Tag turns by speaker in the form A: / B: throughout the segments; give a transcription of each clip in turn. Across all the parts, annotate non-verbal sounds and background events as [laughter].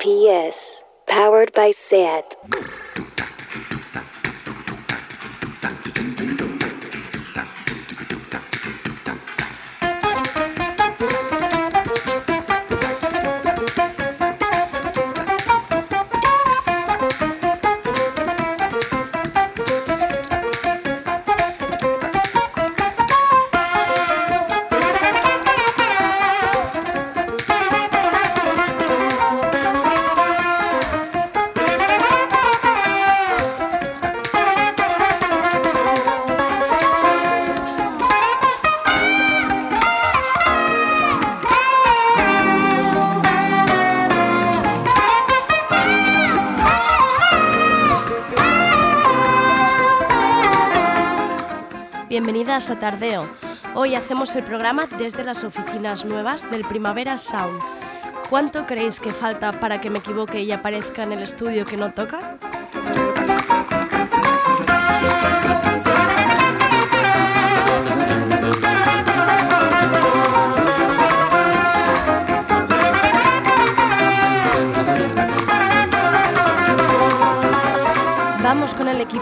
A: PS. Powered by SAT.
B: Bienvenidas a Tardeo. Hoy hacemos el programa desde las oficinas nuevas del Primavera Sound. ¿Cuánto creéis que falta para que me equivoque y aparezca en el estudio que no toca?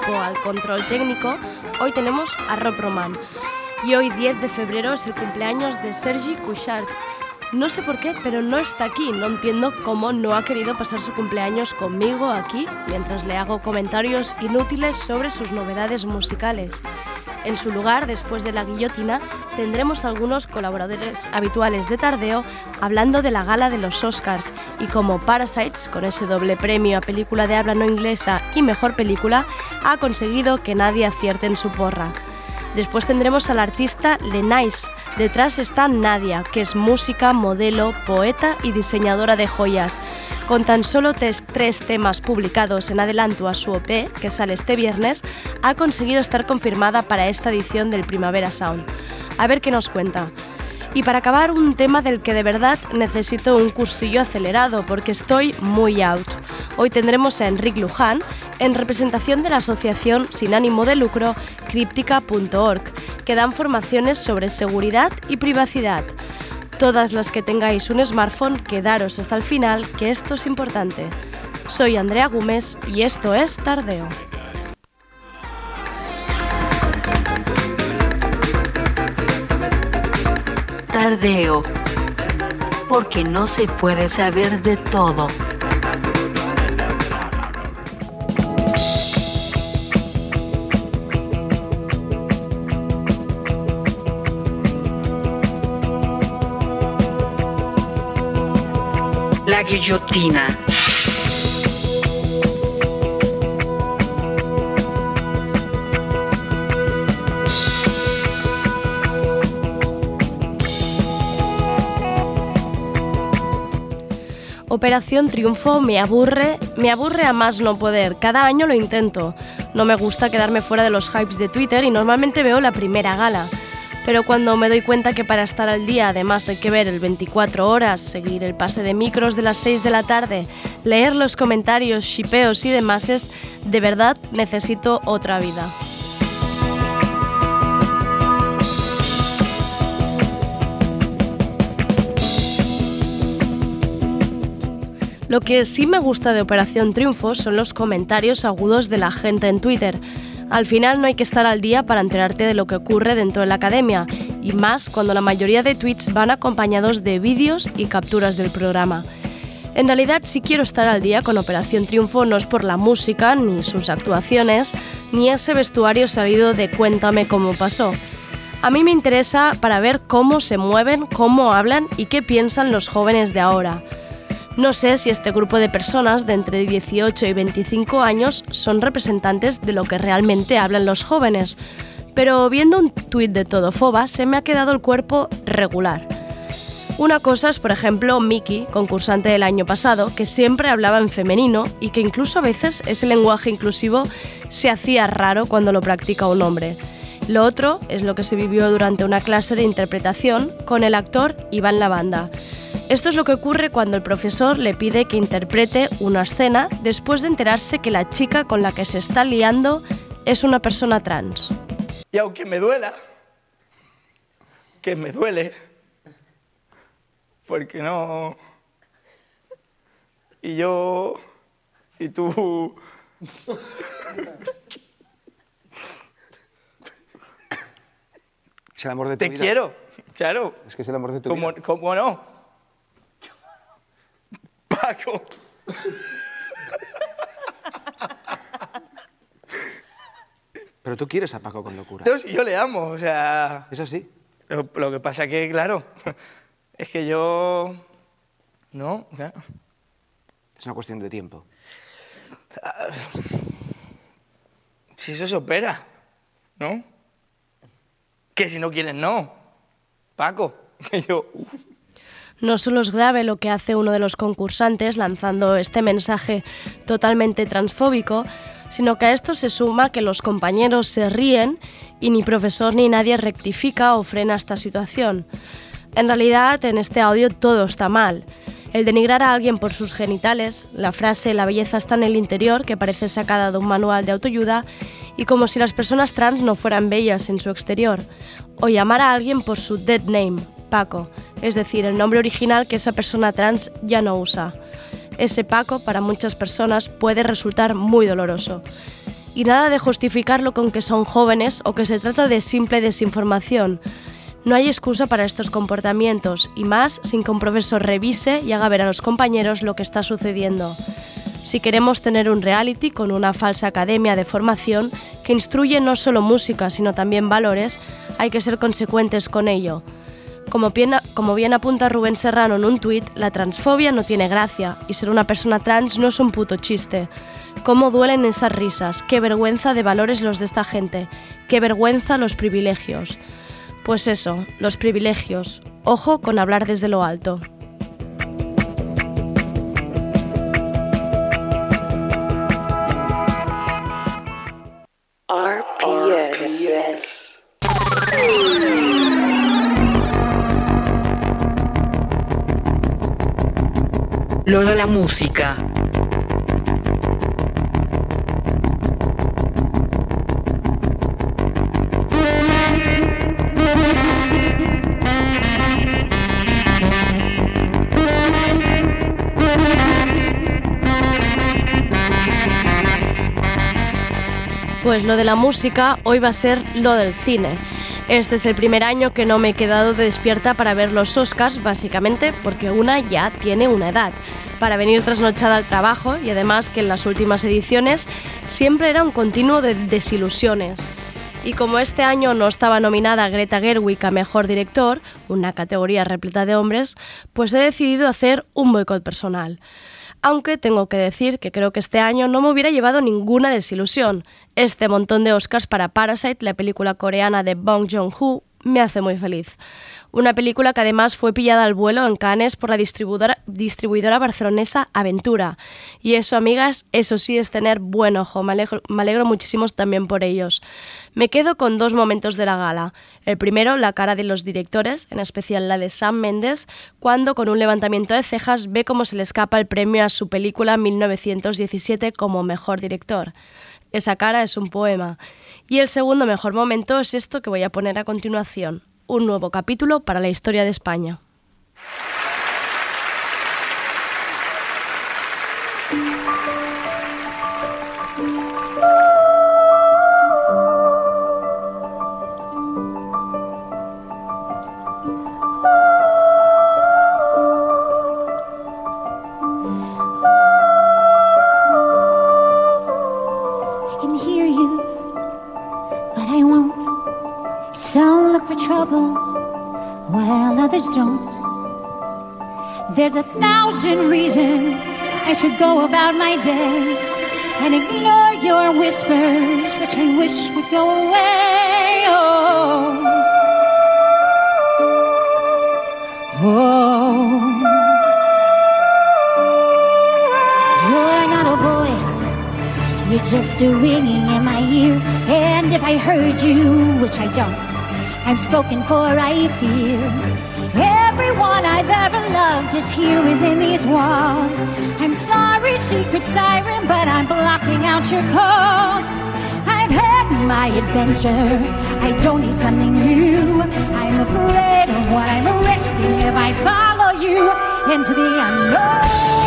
B: Equipo al control técnico. Hoy tenemos a Rob Roman. Y hoy 10 de febrero es el cumpleaños de Sergi Couchard. No sé por qué, pero no está aquí. No entiendo cómo no ha querido pasar su cumpleaños conmigo aquí, mientras le hago comentarios inútiles sobre sus novedades musicales. En su lugar, después de la guillotina, tendremos algunos colaboradores habituales de Tardeo hablando de la gala de los Oscars y como Parasites, con ese doble premio a película de habla no inglesa y mejor película, ha conseguido que nadie acierte en su porra. Después tendremos al artista Lenais. Detrás está Nadia, que es música, modelo, poeta y diseñadora de joyas. Con tan solo tres, tres temas publicados en adelanto a su OP, que sale este viernes, ha conseguido estar confirmada para esta edición del Primavera Sound. A ver qué nos cuenta. Y para acabar, un tema del que de verdad necesito un cursillo acelerado porque estoy muy out. Hoy tendremos a Enric Luján en representación de la asociación sin ánimo de lucro críptica.org, que dan formaciones sobre seguridad y privacidad. Todas las que tengáis un smartphone, quedaros hasta el final, que esto es importante. Soy Andrea Gómez y esto es Tardeo.
C: Tardeo. Porque no se puede saber de todo. Guillotina.
B: Operación Triunfo me aburre, me aburre a más no poder. Cada año lo intento. No me gusta quedarme fuera de los hypes de Twitter y normalmente veo la primera gala. Pero cuando me doy cuenta que para estar al día además hay que ver el 24 horas, seguir el pase de micros de las 6 de la tarde, leer los comentarios, shipeos y demás, es, de verdad necesito otra vida. Lo que sí me gusta de Operación Triunfo son los comentarios agudos de la gente en Twitter. Al final no hay que estar al día para enterarte de lo que ocurre dentro de la academia, y más cuando la mayoría de tweets van acompañados de vídeos y capturas del programa. En realidad, si quiero estar al día con Operación Triunfo no es por la música, ni sus actuaciones, ni ese vestuario salido de Cuéntame cómo pasó. A mí me interesa para ver cómo se mueven, cómo hablan y qué piensan los jóvenes de ahora. No sé si este grupo de personas de entre 18 y 25 años son representantes de lo que realmente hablan los jóvenes, pero viendo un tuit de Todofoba se me ha quedado el cuerpo regular. Una cosa es, por ejemplo, Miki, concursante del año pasado, que siempre hablaba en femenino y que incluso a veces ese lenguaje inclusivo se hacía raro cuando lo practica un hombre. Lo otro es lo que se vivió durante una clase de interpretación con el actor Iván Lavanda. Esto es lo que ocurre cuando el profesor le pide que interprete una escena después de enterarse que la chica con la que se está liando es una persona trans.
D: Y aunque me duela, que me duele, porque no, y yo... Y tú...
E: Es el amor de tu
D: Te
E: vida.
D: quiero, claro.
E: Es que es el amor de tu
D: ¿Cómo,
E: vida.
D: cómo no? Paco.
E: Pero tú quieres a Paco con locura.
D: Si yo le amo, o sea...
E: ¿Es así?
D: Lo, lo que pasa que, claro, [laughs] es que yo... No, claro.
E: Es una cuestión de tiempo.
D: Si eso se opera, ¿no? Que si no quieres, no. Paco, [laughs] yo... uf.
B: No solo es grave lo que hace uno de los concursantes lanzando este mensaje totalmente transfóbico, sino que a esto se suma que los compañeros se ríen y ni profesor ni nadie rectifica o frena esta situación. En realidad, en este audio todo está mal. El denigrar a alguien por sus genitales, la frase la belleza está en el interior, que parece sacada de un manual de autoayuda, y como si las personas trans no fueran bellas en su exterior, o llamar a alguien por su dead name, Paco, es decir, el nombre original que esa persona trans ya no usa. Ese Paco para muchas personas puede resultar muy doloroso. Y nada de justificarlo con que son jóvenes o que se trata de simple desinformación. No hay excusa para estos comportamientos, y más sin que un profesor revise y haga ver a los compañeros lo que está sucediendo. Si queremos tener un reality con una falsa academia de formación que instruye no solo música, sino también valores, hay que ser consecuentes con ello. Como bien, apunta Rubén Serrano en un tuit, la transfobia no tiene gracia y ser una persona trans no es un puto chiste. ¿Cómo duelen esas risas? Qué vergüenza de valores los de esta gente. Qué vergüenza los privilegios. Pues eso, los privilegios. Ojo con hablar desde lo alto.
A: RPS.
C: Lo de la música.
B: Pues lo de la música hoy va a ser lo del cine. Este es el primer año que no me he quedado despierta para ver los Oscars, básicamente porque una ya tiene una edad, para venir trasnochada al trabajo y además que en las últimas ediciones siempre era un continuo de desilusiones. Y como este año no estaba nominada Greta Gerwig a Mejor Director, una categoría repleta de hombres, pues he decidido hacer un boicot personal. Aunque tengo que decir que creo que este año no me hubiera llevado ninguna desilusión. Este montón de Oscars para Parasite, la película coreana de Bong Joon-ho, me hace muy feliz. Una película que además fue pillada al vuelo en Cannes por la distribuidora, barcelonesa Aventura. Y eso, amigas, eso sí es tener buen ojo. Me alegro, me alegro muchísimo también por ellos. Me quedo con dos momentos de la gala. El primero, la cara de los directores, en especial la de Sam Mendes, cuando con un levantamiento de cejas ve cómo se le escapa el premio a su película 1917 como mejor director. Esa cara es un poema. Y el segundo mejor momento es esto que voy a poner a continuación, un nuevo capítulo para la historia de España.
F: For trouble while others don't. There's a thousand reasons I should go about my day and ignore your whispers, which I wish would go away. Oh. Oh. You're not a voice. You're just a ringing in my ear. And if I heard you, which I don't, I'm spoken for, I fear. Everyone I've ever loved is here within these walls. I'm sorry, secret siren, but I'm blocking out your calls. I've had my adventure. I don't need something new. I'm afraid of what I'm risking if I follow you into the unknown.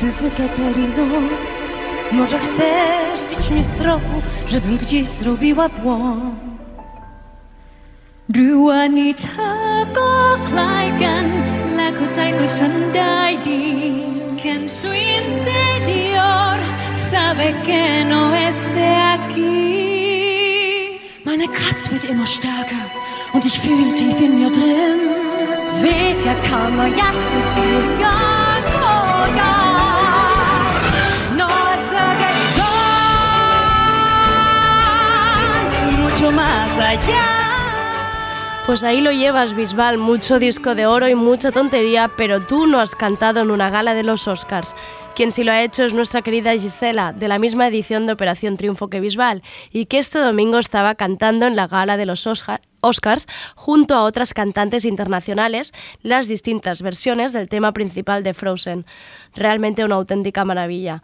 F: 続けてるのmoże chcesz zbić mnie z tropu żebym gdzieś zrobiła błąd หรือว่านี่เธอก็คล้ายกัน และเข้าใจตัวฉันได้ดี Que en su interior sabe que no es de aquí Meine Kraft wird immer stärker und ich fühle tief in mir drin Vet jag kan och hjärtat säger
B: Pues ahí lo llevas, Bisbal, mucho disco de oro y mucha tontería, pero tú no has cantado en una gala de los Oscars. Quien sí lo ha hecho es nuestra querida Gisela, de la misma edición de Operación Triunfo que Bisbal, y que este domingo estaba cantando en la gala de los Oscar- Oscars junto a otras cantantes internacionales las distintas versiones del tema principal de Frozen. Realmente una auténtica maravilla.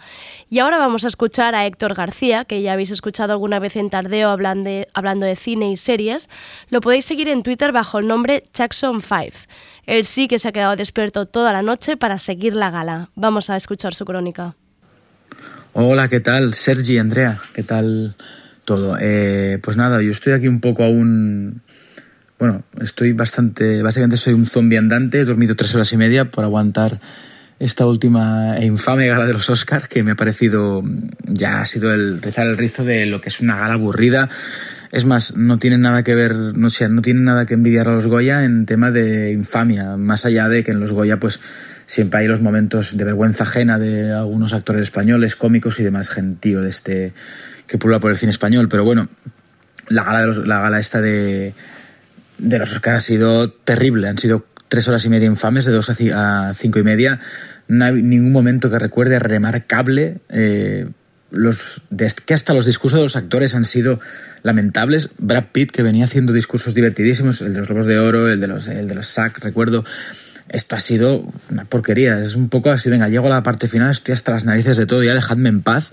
B: Y ahora vamos a escuchar a Héctor García, que ya habéis escuchado alguna vez en Tardeo hablando de, hablando de cine y series. Lo podéis seguir en Twitter bajo el nombre Jackson5. Él sí que se ha quedado despierto toda la noche para seguir la gala. Vamos a escuchar su crónica.
G: Hola, ¿qué tal? Sergi, Andrea, ¿qué tal todo? Eh, pues nada, yo estoy aquí un poco aún... Bueno, estoy bastante... Básicamente soy un zombie andante, he dormido tres horas y media por aguantar esta última e infame gala de los Oscars que me ha parecido... Ya ha sido el rizar el rizo de lo que es una gala aburrida. Es más, no tiene nada que ver, no, sé, no tiene nada que envidiar a los Goya en tema de infamia, más allá de que en los Goya pues siempre hay los momentos de vergüenza ajena de algunos actores españoles, cómicos y demás gentío de este que pulula por el cine español, pero bueno, la gala de los- la gala esta de de los Oscars ha sido terrible. Han sido tres horas y media infames, de dos a cinco y media. No hay ningún momento que recuerde remarcable. eh, los, que hasta los discursos de los actores han sido lamentables. Brad Pitt, que venía haciendo discursos divertidísimos, el de los Globos de Oro, el de los, el de los SAC, recuerdo. Esto ha sido una porquería. Es un poco así, venga, llego a la parte final, estoy hasta las narices de todo, ya dejadme en paz.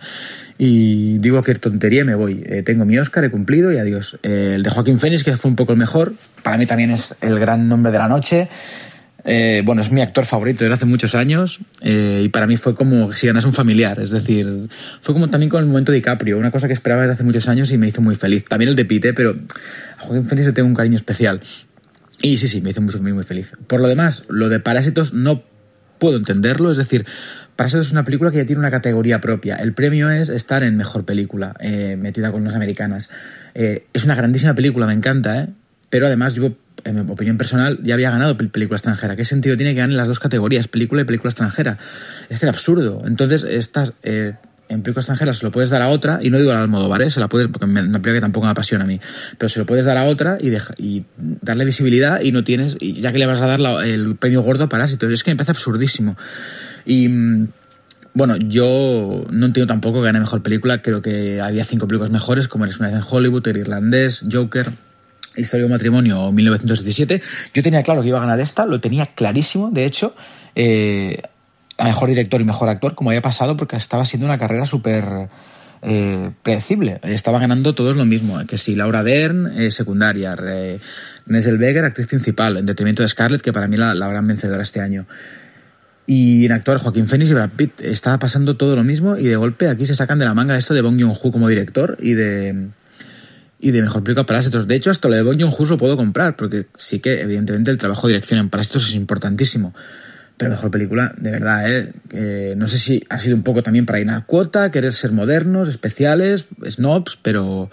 G: Y digo que tontería me voy. Eh, tengo mi Oscar, he cumplido y adiós. Eh, el de Joaquín Phoenix, que fue un poco el mejor, para mí también es el gran nombre de la noche. Eh, bueno, es mi actor favorito desde hace muchos años eh, y para mí fue como si ganase un familiar, es decir, fue como también con el momento de DiCaprio, una cosa que esperaba desde hace muchos años y me hizo muy feliz. También el de Pite, pero a Joaquín Phoenix le tengo un cariño especial. Y sí, sí, me hizo muy, muy, muy feliz. Por lo demás, lo de Parásitos no puedo entenderlo, es decir, Parásitos es una película que ya tiene una categoría propia. El premio es estar en mejor película, eh, metida con las americanas. Es una grandísima película, me encanta, ¿eh? Pero además, yo, en mi opinión personal, ya había ganado pel- película extranjera. ¿Qué sentido tiene que ganen las dos categorías, película y película extranjera? Es que era absurdo. Entonces, estas. eh, en película extranjera se lo puedes dar a otra, y no digo al Almodóvar, ¿eh? se la puedes, porque me- una película que tampoco me apasiona a mí, pero se lo puedes dar a otra y, darle visibilidad y no tienes, ya que le vas a dar el premio gordo a Parásitos, es que me parece absurdísimo. Y mm, bueno, yo no entiendo tampoco que gane mejor película, creo que había cinco películas mejores, como Eres una vez en Hollywood, El Irlandés, Joker, De un matrimonio o 1917. Yo tenía claro que iba a ganar esta, lo tenía clarísimo, de hecho, eh, a mejor director y mejor actor, como había pasado, porque estaba siendo una carrera súper eh, predecible. Estaba ganando todos lo mismo, que si Laura Dern, eh, secundaria, Renée Zellweger, actriz principal, en detrimento de Scarlett, que para mí la, gran vencedora este año. Y en actor Joaquín Phoenix y Brad Pitt estaba pasando todo lo mismo y de golpe aquí se sacan de la manga esto de Bong Joon-ho como director y de y de mejor película Parásitos. De hecho, hasta lo de Bong Joon-ho lo puedo comprar porque sí que evidentemente el trabajo de dirección en Parásitos es importantísimo. Pero mejor película, de verdad, ¿eh? Eh, no sé si ha sido un poco también para llenar cuota, querer ser modernos, especiales, snobs, pero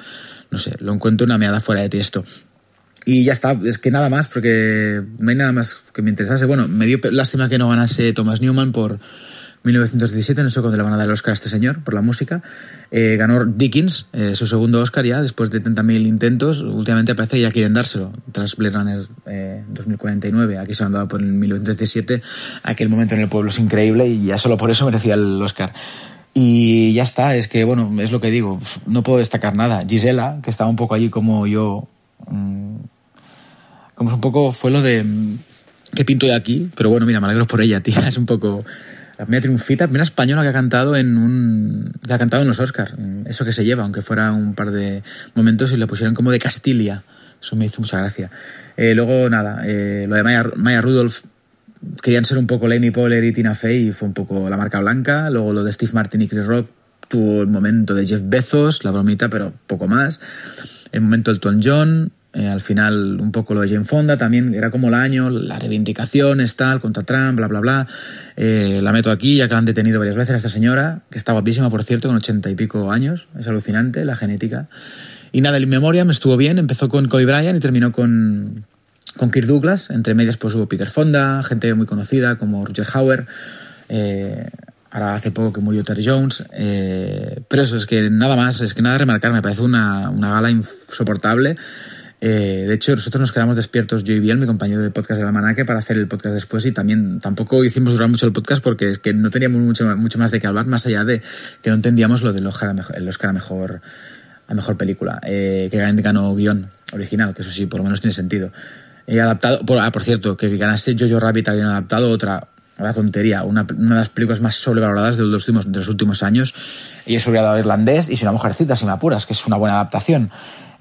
G: no sé, lo encuentro una meada fuera de tiesto. Y ya está, es que nada más, porque no hay nada más que me interesase. Bueno, me dio lástima que no ganase Thomas Newman por 1917, no sé cuándo le van a dar el Oscar a este señor, por la música. Eh, ganó Dickens, eh, su segundo Oscar ya, después de 30.000 intentos. Últimamente parece que ya quieren dárselo, tras Blade Runner eh, 2049. Aquí se han dado por el 1917. Aquel momento en el pueblo es increíble y ya solo por eso merecía el Oscar. Y ya está, es que, bueno, es lo que digo, no puedo destacar nada. Gisela, que estaba un poco allí como yo, mm, como es un poco, fue lo de, mm, ¿qué pinto de aquí? Pero bueno, mira, me alegro por ella, tía, [laughs] es un poco la primera triunfita, primera española que ha cantado en un, que ha cantado en los Oscars. Eso que se lleva, aunque fuera un par de momentos y le pusieran como de Castilla. Eso me hizo mucha gracia. Eh, luego, nada, eh, lo de Maya, Rudolph, querían ser un poco Amy Poehler y Tina Fey y fue un poco la marca blanca. Luego lo de Steve Martin y Chris Rock tuvo el momento de Jeff Bezos, la bromita, pero poco más. El momento del Elton John, eh, al final un poco lo de Jane Fonda, también era como el año, la reivindicación, tal, contra Trump, bla, bla, bla. Eh, la meto aquí, ya que la han detenido varias veces a esta señora, que está guapísima, por cierto, con ochenta y pico años. Es alucinante la genética. Y nada, el Memoria me estuvo bien, empezó con Kobe Bryant y terminó con, con Kirk Douglas. Entre medias pues hubo Peter Fonda, gente muy conocida como Roger Hauer. Eh, ahora hace poco que murió Terry Jones. Eh, pero eso, es que nada más, es que nada remarcar, me parece una, una gala insoportable. Eh, de hecho, nosotros nos quedamos despiertos, yo y Biel, mi compañero de podcast de la Manaque, para hacer el podcast después y también tampoco hicimos durar mucho el podcast porque es que no teníamos mucho, mucho más de qué hablar, más allá de que no entendíamos lo del Oscar a mejor, el Oscar mejor, a mejor película, eh, que ganó guion original, que eso sí, por lo menos tiene sentido. He adaptado, por, ah, por cierto, que ganase Jojo Rabbit habían adaptado otra, una tontería, una, una, de las películas más sobrevaloradas de los últimos, de los últimos años, y es sobre irlandés y si una mujercita, si me apuras, que es una buena adaptación.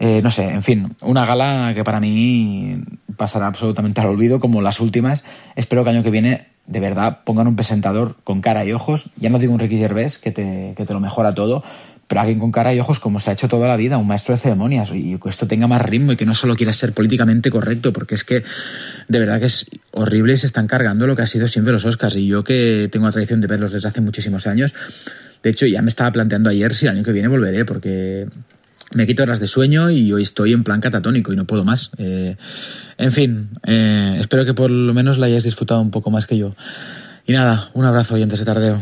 G: Eh, no sé, en fin, una gala que para mí pasará absolutamente al olvido, como las últimas. Espero que el año que viene, de verdad, pongan un presentador con cara y ojos. Ya no digo un Ricky Gervais, que te, que te lo mejora todo, pero alguien con cara y ojos como se ha hecho toda la vida, un maestro de ceremonias, y que esto tenga más ritmo y que no solo quiera ser políticamente correcto, porque es que de verdad que es horrible y se están cargando lo que ha sido siempre los Oscars. Y yo que tengo la tradición de verlos desde hace muchísimos años, de hecho ya me estaba planteando ayer si el año que viene volveré, porque me quito horas de sueño y hoy estoy en plan catatónico y no puedo más. Eh, en fin, eh, espero que por lo menos la hayáis disfrutado un poco más que yo. Y nada, un abrazo y antes de tardeo.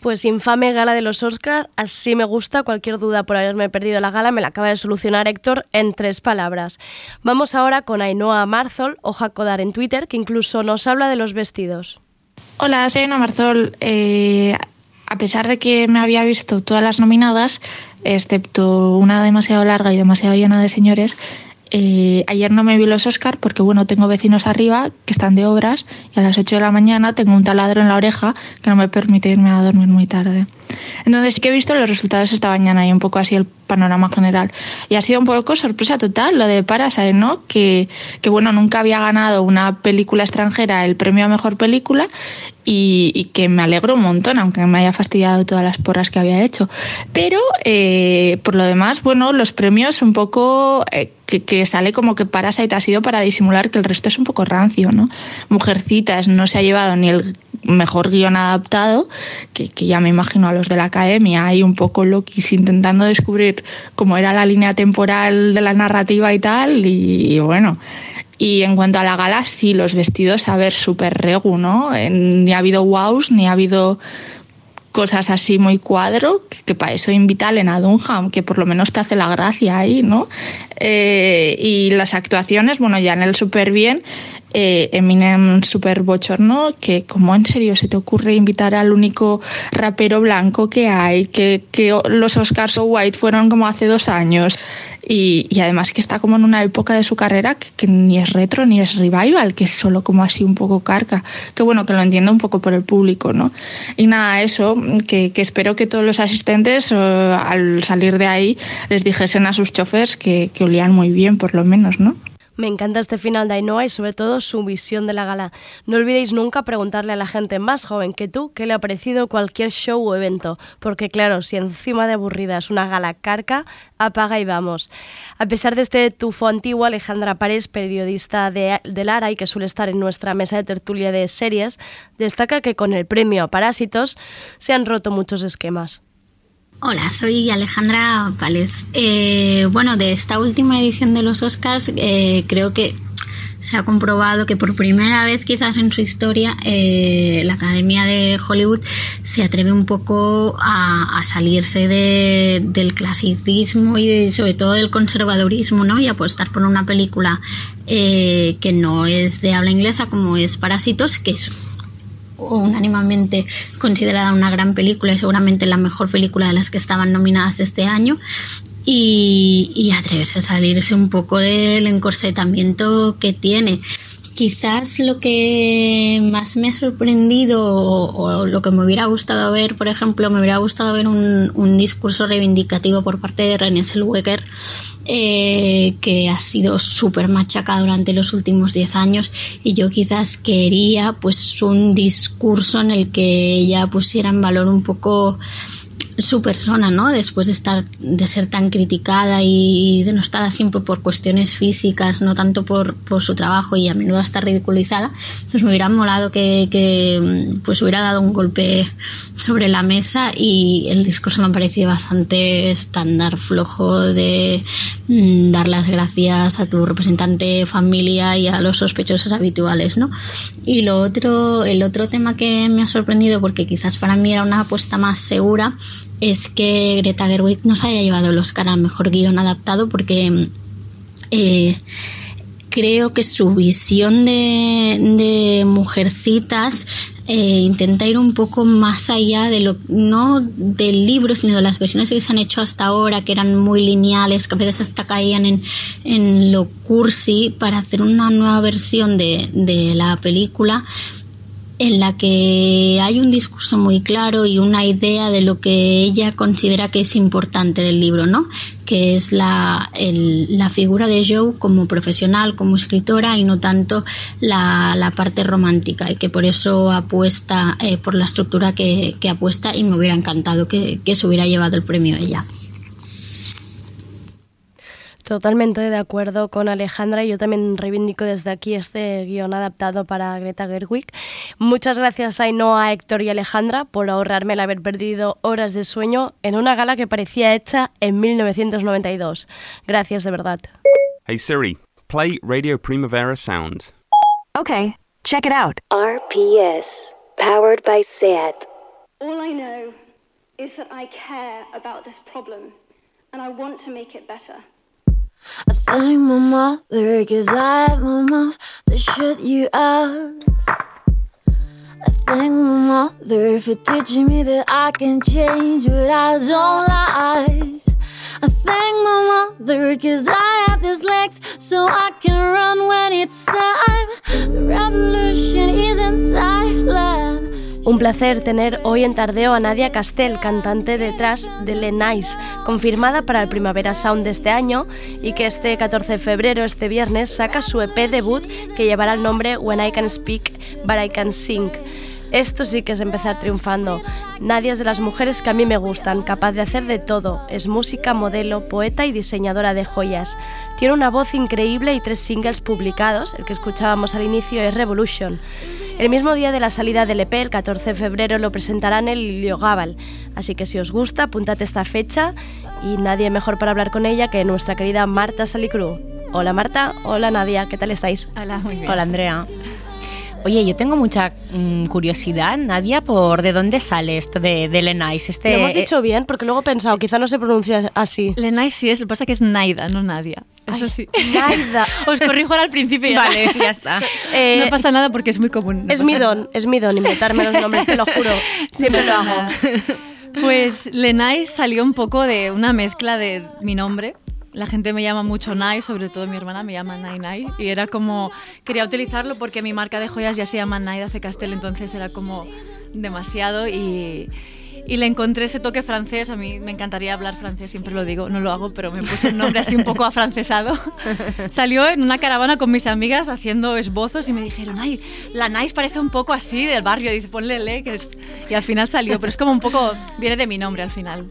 B: Pues infame gala de los Oscars, así me gusta. Cualquier duda por haberme perdido la gala me la acaba de solucionar Héctor en tres palabras. Vamos ahora con Ainhoa Marzol o Jacodar en Twitter, que incluso nos habla de los vestidos.
H: Hola, soy Ainhoa Marzol. Eh, a pesar de que me había visto todas las nominadas, excepto una demasiado larga y demasiado llena de señores, eh, ayer no me vi los Oscar porque bueno, tengo vecinos arriba que están de obras y a las 8 de la mañana tengo un taladro en la oreja que no me permite irme a dormir muy tarde. Entonces sí que he visto los resultados esta mañana y un poco así el panorama general. Y ha sido un poco sorpresa total lo de Parasite, ¿no? Que, que bueno, nunca había ganado una película extranjera el premio a mejor película y, que me alegro un montón, aunque me haya fastidiado todas las porras que había hecho. Pero eh, por lo demás, bueno, los premios un poco eh, que, que, sale como que Parasite ha sido para disimular que el resto es un poco rancio, ¿no? Mujercitas no se ha llevado ni el mejor guion adaptado, que, que, ya me imagino a los de la academia, hay un poco loquis intentando descubrir cómo era la línea temporal de la narrativa y tal, y, bueno. Y en cuanto a la gala, sí, los vestidos, a ver, súper regu, ¿no? Ni ha habido wows, ni ha habido cosas así muy cuadro, que, para eso invita a Lena Dunham, que por lo menos te hace la gracia ahí, ¿no? Eh, y las actuaciones, bueno, ya en el súper bien, eh, Eminem super bochorno, que como en serio se te ocurre invitar al único rapero blanco que hay, que, que los Oscars so White fueron como hace dos años. Y, y, además que está como en una época de su carrera que, que, ni es retro ni es revival, que es solo como así un poco carca, que bueno, que lo entiendo un poco por el público, ¿no? Y nada, eso, que, que espero que todos los asistentes uh, al salir de ahí les dijesen a sus chofers que, que muy bien, por lo menos, ¿no?
B: Me encanta este final de Ainhoa y sobre todo su visión de la gala. No olvidéis nunca preguntarle a la gente más joven que tú qué le ha parecido cualquier show o evento, porque claro, si encima de aburrida es una gala carca, apaga y vamos. A pesar de este tufo antiguo, Alejandra Párez, periodista de, de Lara y que suele estar en nuestra mesa de tertulia de series, destaca que con el premio a Parásitos se han roto muchos esquemas.
I: Hola, soy Alejandra Pales. Eh, bueno, de esta última edición de los Oscars eh, creo que se ha comprobado que por primera vez quizás en su historia eh, la Academia de Hollywood se atreve un poco a, a salirse de, del clasicismo y de, sobre todo del conservadurismo ¿no? y apostar por una película eh, que no es de habla inglesa como es Parásitos, que es unánimamente considerada una gran película y seguramente la mejor película de las que estaban nominadas este año y, y atreverse a salirse un poco del encorsetamiento que tiene. Quizás lo que más me ha sorprendido o, lo que me hubiera gustado ver, por ejemplo, me hubiera gustado ver un, discurso reivindicativo por parte de René Zellweger, eh, que ha sido súper machacada durante los últimos 10 años y yo quizás quería pues un discurso en el que ella pusiera en valor un poco su persona, ¿no? Después de estar, de ser tan criticada y denostada siempre por cuestiones físicas, no tanto por, por su trabajo y a menudo hasta ridiculizada, pues me hubiera molado que, que pues hubiera dado un golpe sobre la mesa y el discurso me ha parecido bastante estándar, flojo de mm, dar las gracias a tu representante familia y a los sospechosos habituales, ¿no? Y lo otro, el otro tema que me ha sorprendido porque quizás para mí era una apuesta más segura es que Greta Gerwig nos haya llevado el Oscar a mejor guion adaptado porque eh, creo que su visión de, de mujercitas eh, intenta ir un poco más allá de lo no del libro sino de las versiones que se han hecho hasta ahora que eran muy lineales que a veces hasta caían en, en lo cursi para hacer una nueva versión de, de la película en la que hay un discurso muy claro y una idea de lo que ella considera que es importante del libro, ¿no? Que es la, la figura de Joe como profesional, como escritora y no tanto la, la parte romántica y que por eso apuesta eh, por la estructura que, que, apuesta y me hubiera encantado que, que se hubiera llevado el premio ella.
B: Totalmente de acuerdo con Alejandra. Yo también reivindico desde aquí este guion adaptado para Greta Gerwig. Muchas gracias a Ainhoa, Héctor y Alejandra por ahorrarme el haber perdido horas de sueño en una gala que parecía hecha en 1992. Gracias de verdad.
J: Hey Siri, play Radio Primavera Sound.
K: Okay, check it out.
A: RPS, powered by SAT.
L: All I know is that I care about this problem and I want to make it better.
M: I thank my mother cause I had my mouth to shut you up. I thank my mother for teaching me that I can change what I don't like. I thank my mother cause I have these legs so I can run when it's time. The revolution is inside land.
B: Un placer tener hoy en Tardeo a Nadia Castel, cantante detrás de Le Nice, confirmada para el Primavera Sound de este año y que este 14 de febrero, este viernes, saca su EP debut que llevará el nombre When I Can Speak But I Can Sing. Esto sí que es empezar triunfando. Nadia es de las mujeres que a mí me gustan, capaz de hacer de todo. Es música, modelo, poeta y diseñadora de joyas. Tiene una voz increíble y tres singles publicados. El que escuchábamos al inicio es Revolution. El mismo día de la salida del EP, el 14 de febrero, lo presentarán en el Iliogabal. Así que si os gusta, apuntate esta fecha y nadie mejor para hablar con ella que nuestra querida Marta Salicru. Hola Marta, hola Nadia, ¿qué tal estáis?
N: Hola, muy bien.
O: Hola Andrea. Oye, yo tengo mucha mmm, curiosidad, Nadia, por de dónde sale esto de, de Lenais. Este,
B: Lo hemos dicho bien, porque luego he pensado, quizá no se pronuncia así.
N: Lenais sí es, lo que pasa es que es Naida, no Nadia. Eso
B: Ay,
N: sí. [laughs]
B: Naida.
N: Os corrijo ahora al principio. Ya
O: Vale, ya está. [laughs]
B: Eh,
N: no pasa nada porque es muy común. no
B: es mi
N: nada.
B: don, es mi don inventarme los nombres, te lo juro. [laughs] Siempre lo hago.
N: Pues Lenais salió un poco de una mezcla de mi nombre. La gente me llama mucho Nai, sobre todo mi hermana me llama Nai Nai. Y era como, quería utilizarlo porque mi marca de joyas ya se llama Naida C. Castel, entonces era como demasiado y, y le encontré ese toque francés. A mí me encantaría hablar francés, siempre lo digo, no lo hago, pero me puse un nombre así un poco afrancesado. [laughs] Salió en una caravana con mis amigas haciendo esbozos y me dijeron, ay, la Nice parece un poco así del barrio, dice, ponle le, que es... Y al final salió, pero es como un poco, viene de mi nombre al final.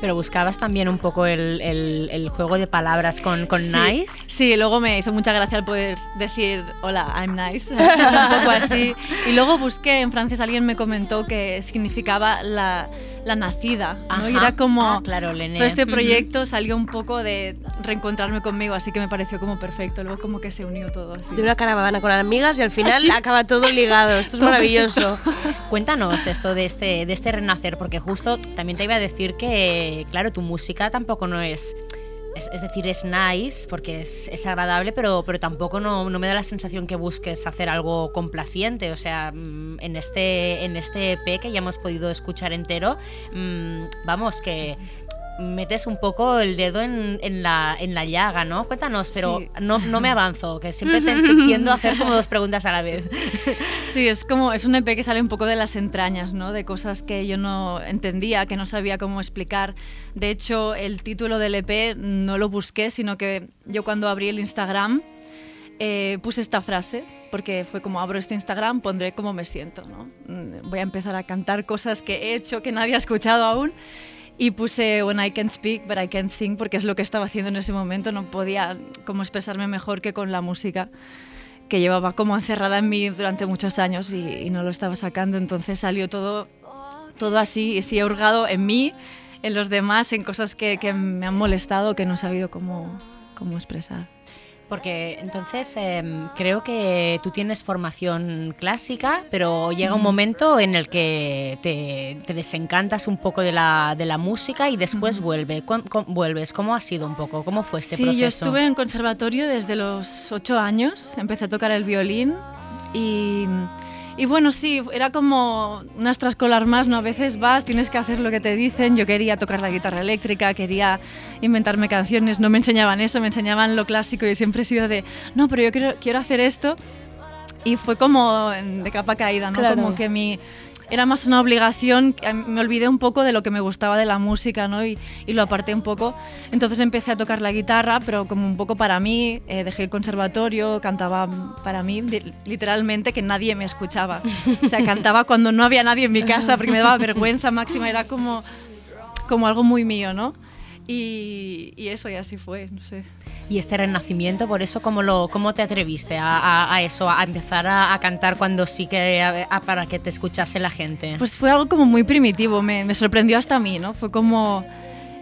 O: Pero buscabas también un poco el, el- el juego de palabras con, con
N: Sí,
O: nice.
N: Sí, luego me hizo mucha gracia el poder decir, hola, I'm nice, [laughs] un poco así. Y luego busqué en francés, alguien me comentó que significaba la, la nacida, ¿no? Y
O: Ajá.
N: era como,
O: Ah, claro, Lené.
N: todo este proyecto salió un poco de reencontrarme conmigo, así que me pareció como perfecto, luego como que se unió todo así.
B: De una caravana con amigas y al final
N: ¿Ah, [laughs] sí?
B: acaba todo ligado. Esto es maravilloso.
O: Cuéntanos esto de este, de este renacer, porque justo también te iba a decir que, claro, tu música tampoco no es... Es, es decir, es nice porque es, es agradable, pero, pero tampoco no, no me da la sensación que busques hacer algo complaciente. O sea, mm, en este, en este EP que ya hemos podido escuchar entero, mm, vamos, que metes un poco el dedo en, en la, en la llaga, ¿no? Cuéntanos, pero
N: Sí.
O: no, no me avanzo, que siempre te, [laughs] te tiendo a hacer como dos preguntas a la vez.
N: Sí, es como es un EP que sale un poco de las entrañas, ¿no? De cosas que yo no entendía, que no sabía cómo explicar. De hecho, el título del EP no lo busqué, sino que yo cuando abrí el Instagram eh, puse esta frase, porque fue como abro este Instagram, pondré cómo me siento, ¿no? Mm, Voy a empezar a cantar cosas que he hecho que nadie ha escuchado aún. Y puse When I Can Speak, but I Can Sing, porque es lo que estaba haciendo en ese momento. No podía como expresarme mejor que con la música que llevaba como encerrada en mí durante muchos años y, y no lo estaba sacando. Entonces salió todo, todo así y sí he hurgado en mí, en los demás, en cosas que, que me han molestado, que no he sabido cómo, cómo expresar.
O: Porque entonces em, creo que tú tienes formación clásica, pero llega un momento en el que te, te desencantas un poco de la, de la música y después vuelve. ¿Cómo- cómo- vuelves. ¿Cómo ha sido un poco? ¿Cómo fue este
N: sí,
O: proceso?
N: yo estuve en conservatorio desde los ocho años, empecé a tocar el violín y, y bueno, sí, era como una extraescolar más, ¿no? A veces vas, tienes que hacer lo que te dicen, yo quería tocar la guitarra eléctrica, quería inventarme canciones, no me enseñaban eso, me enseñaban lo clásico y siempre he sido de, no, pero yo quiero, quiero hacer esto y fue como de capa caída, ¿no?
B: Claro.
N: Como que mi... Era más una obligación, me olvidé un poco de lo que me gustaba de la música, ¿no? Y, y lo aparté un poco. Entonces empecé a tocar la guitarra, pero como un poco para mí, eh, dejé el conservatorio, cantaba para mí, literalmente que nadie me escuchaba. O sea, cantaba cuando no había nadie en mi casa, porque me daba vergüenza máxima, era como, como algo muy mío, ¿no? Y, y eso, y así fue, no sé.
O: Y este renacimiento, por eso, ¿cómo, lo, cómo te atreviste a, a- a eso, a empezar a, a cantar cuando sí que, para que te escuchase la gente?
N: Pues fue algo como muy primitivo, me, me sorprendió hasta a mí, ¿no? Fue como,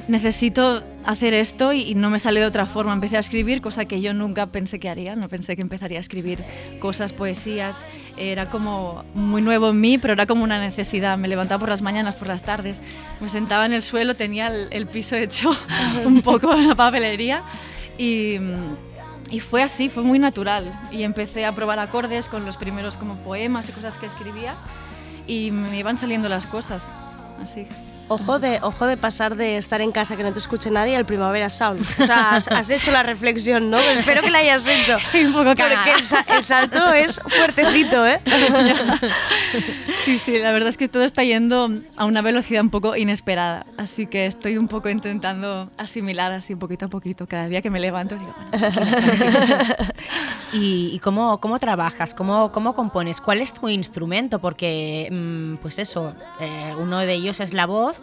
N: necesito hacer esto y, y no me sale de otra forma. Empecé a escribir, cosa que yo nunca pensé que haría, no pensé que empezaría a escribir cosas, poesías. Era como muy nuevo en mí, pero era como una necesidad. Me levantaba por las mañanas, por las tardes, me sentaba en el suelo, tenía el, el piso hecho [laughs] un poco en la papelería y... Y fue así, fue muy natural. Y empecé a probar acordes con los primeros como poemas y cosas que escribía y me iban saliendo las cosas, así.
B: Ojo de, ojo de pasar de estar en casa que no te escuche nadie al Primavera Sound. O sea, has, [laughs] has hecho la reflexión, ¿no? Espero que la hayas hecho.
N: Sí, un poco
B: Porque
N: cagada.
B: el, el salto es fuertecito, ¿eh? [laughs]
N: Sí, sí, la verdad es que todo está yendo a una velocidad un poco inesperada, así que estoy un poco intentando asimilar así un poquito a poquito. Cada día que me levanto digo, bueno, tranquila, [laughs] tranquila.
O: ¿Y, y cómo, cómo trabajas? ¿Cómo, ¿Cómo compones? ¿Cuál es tu instrumento? Porque, mm, pues eso, eh, uno de ellos es la voz.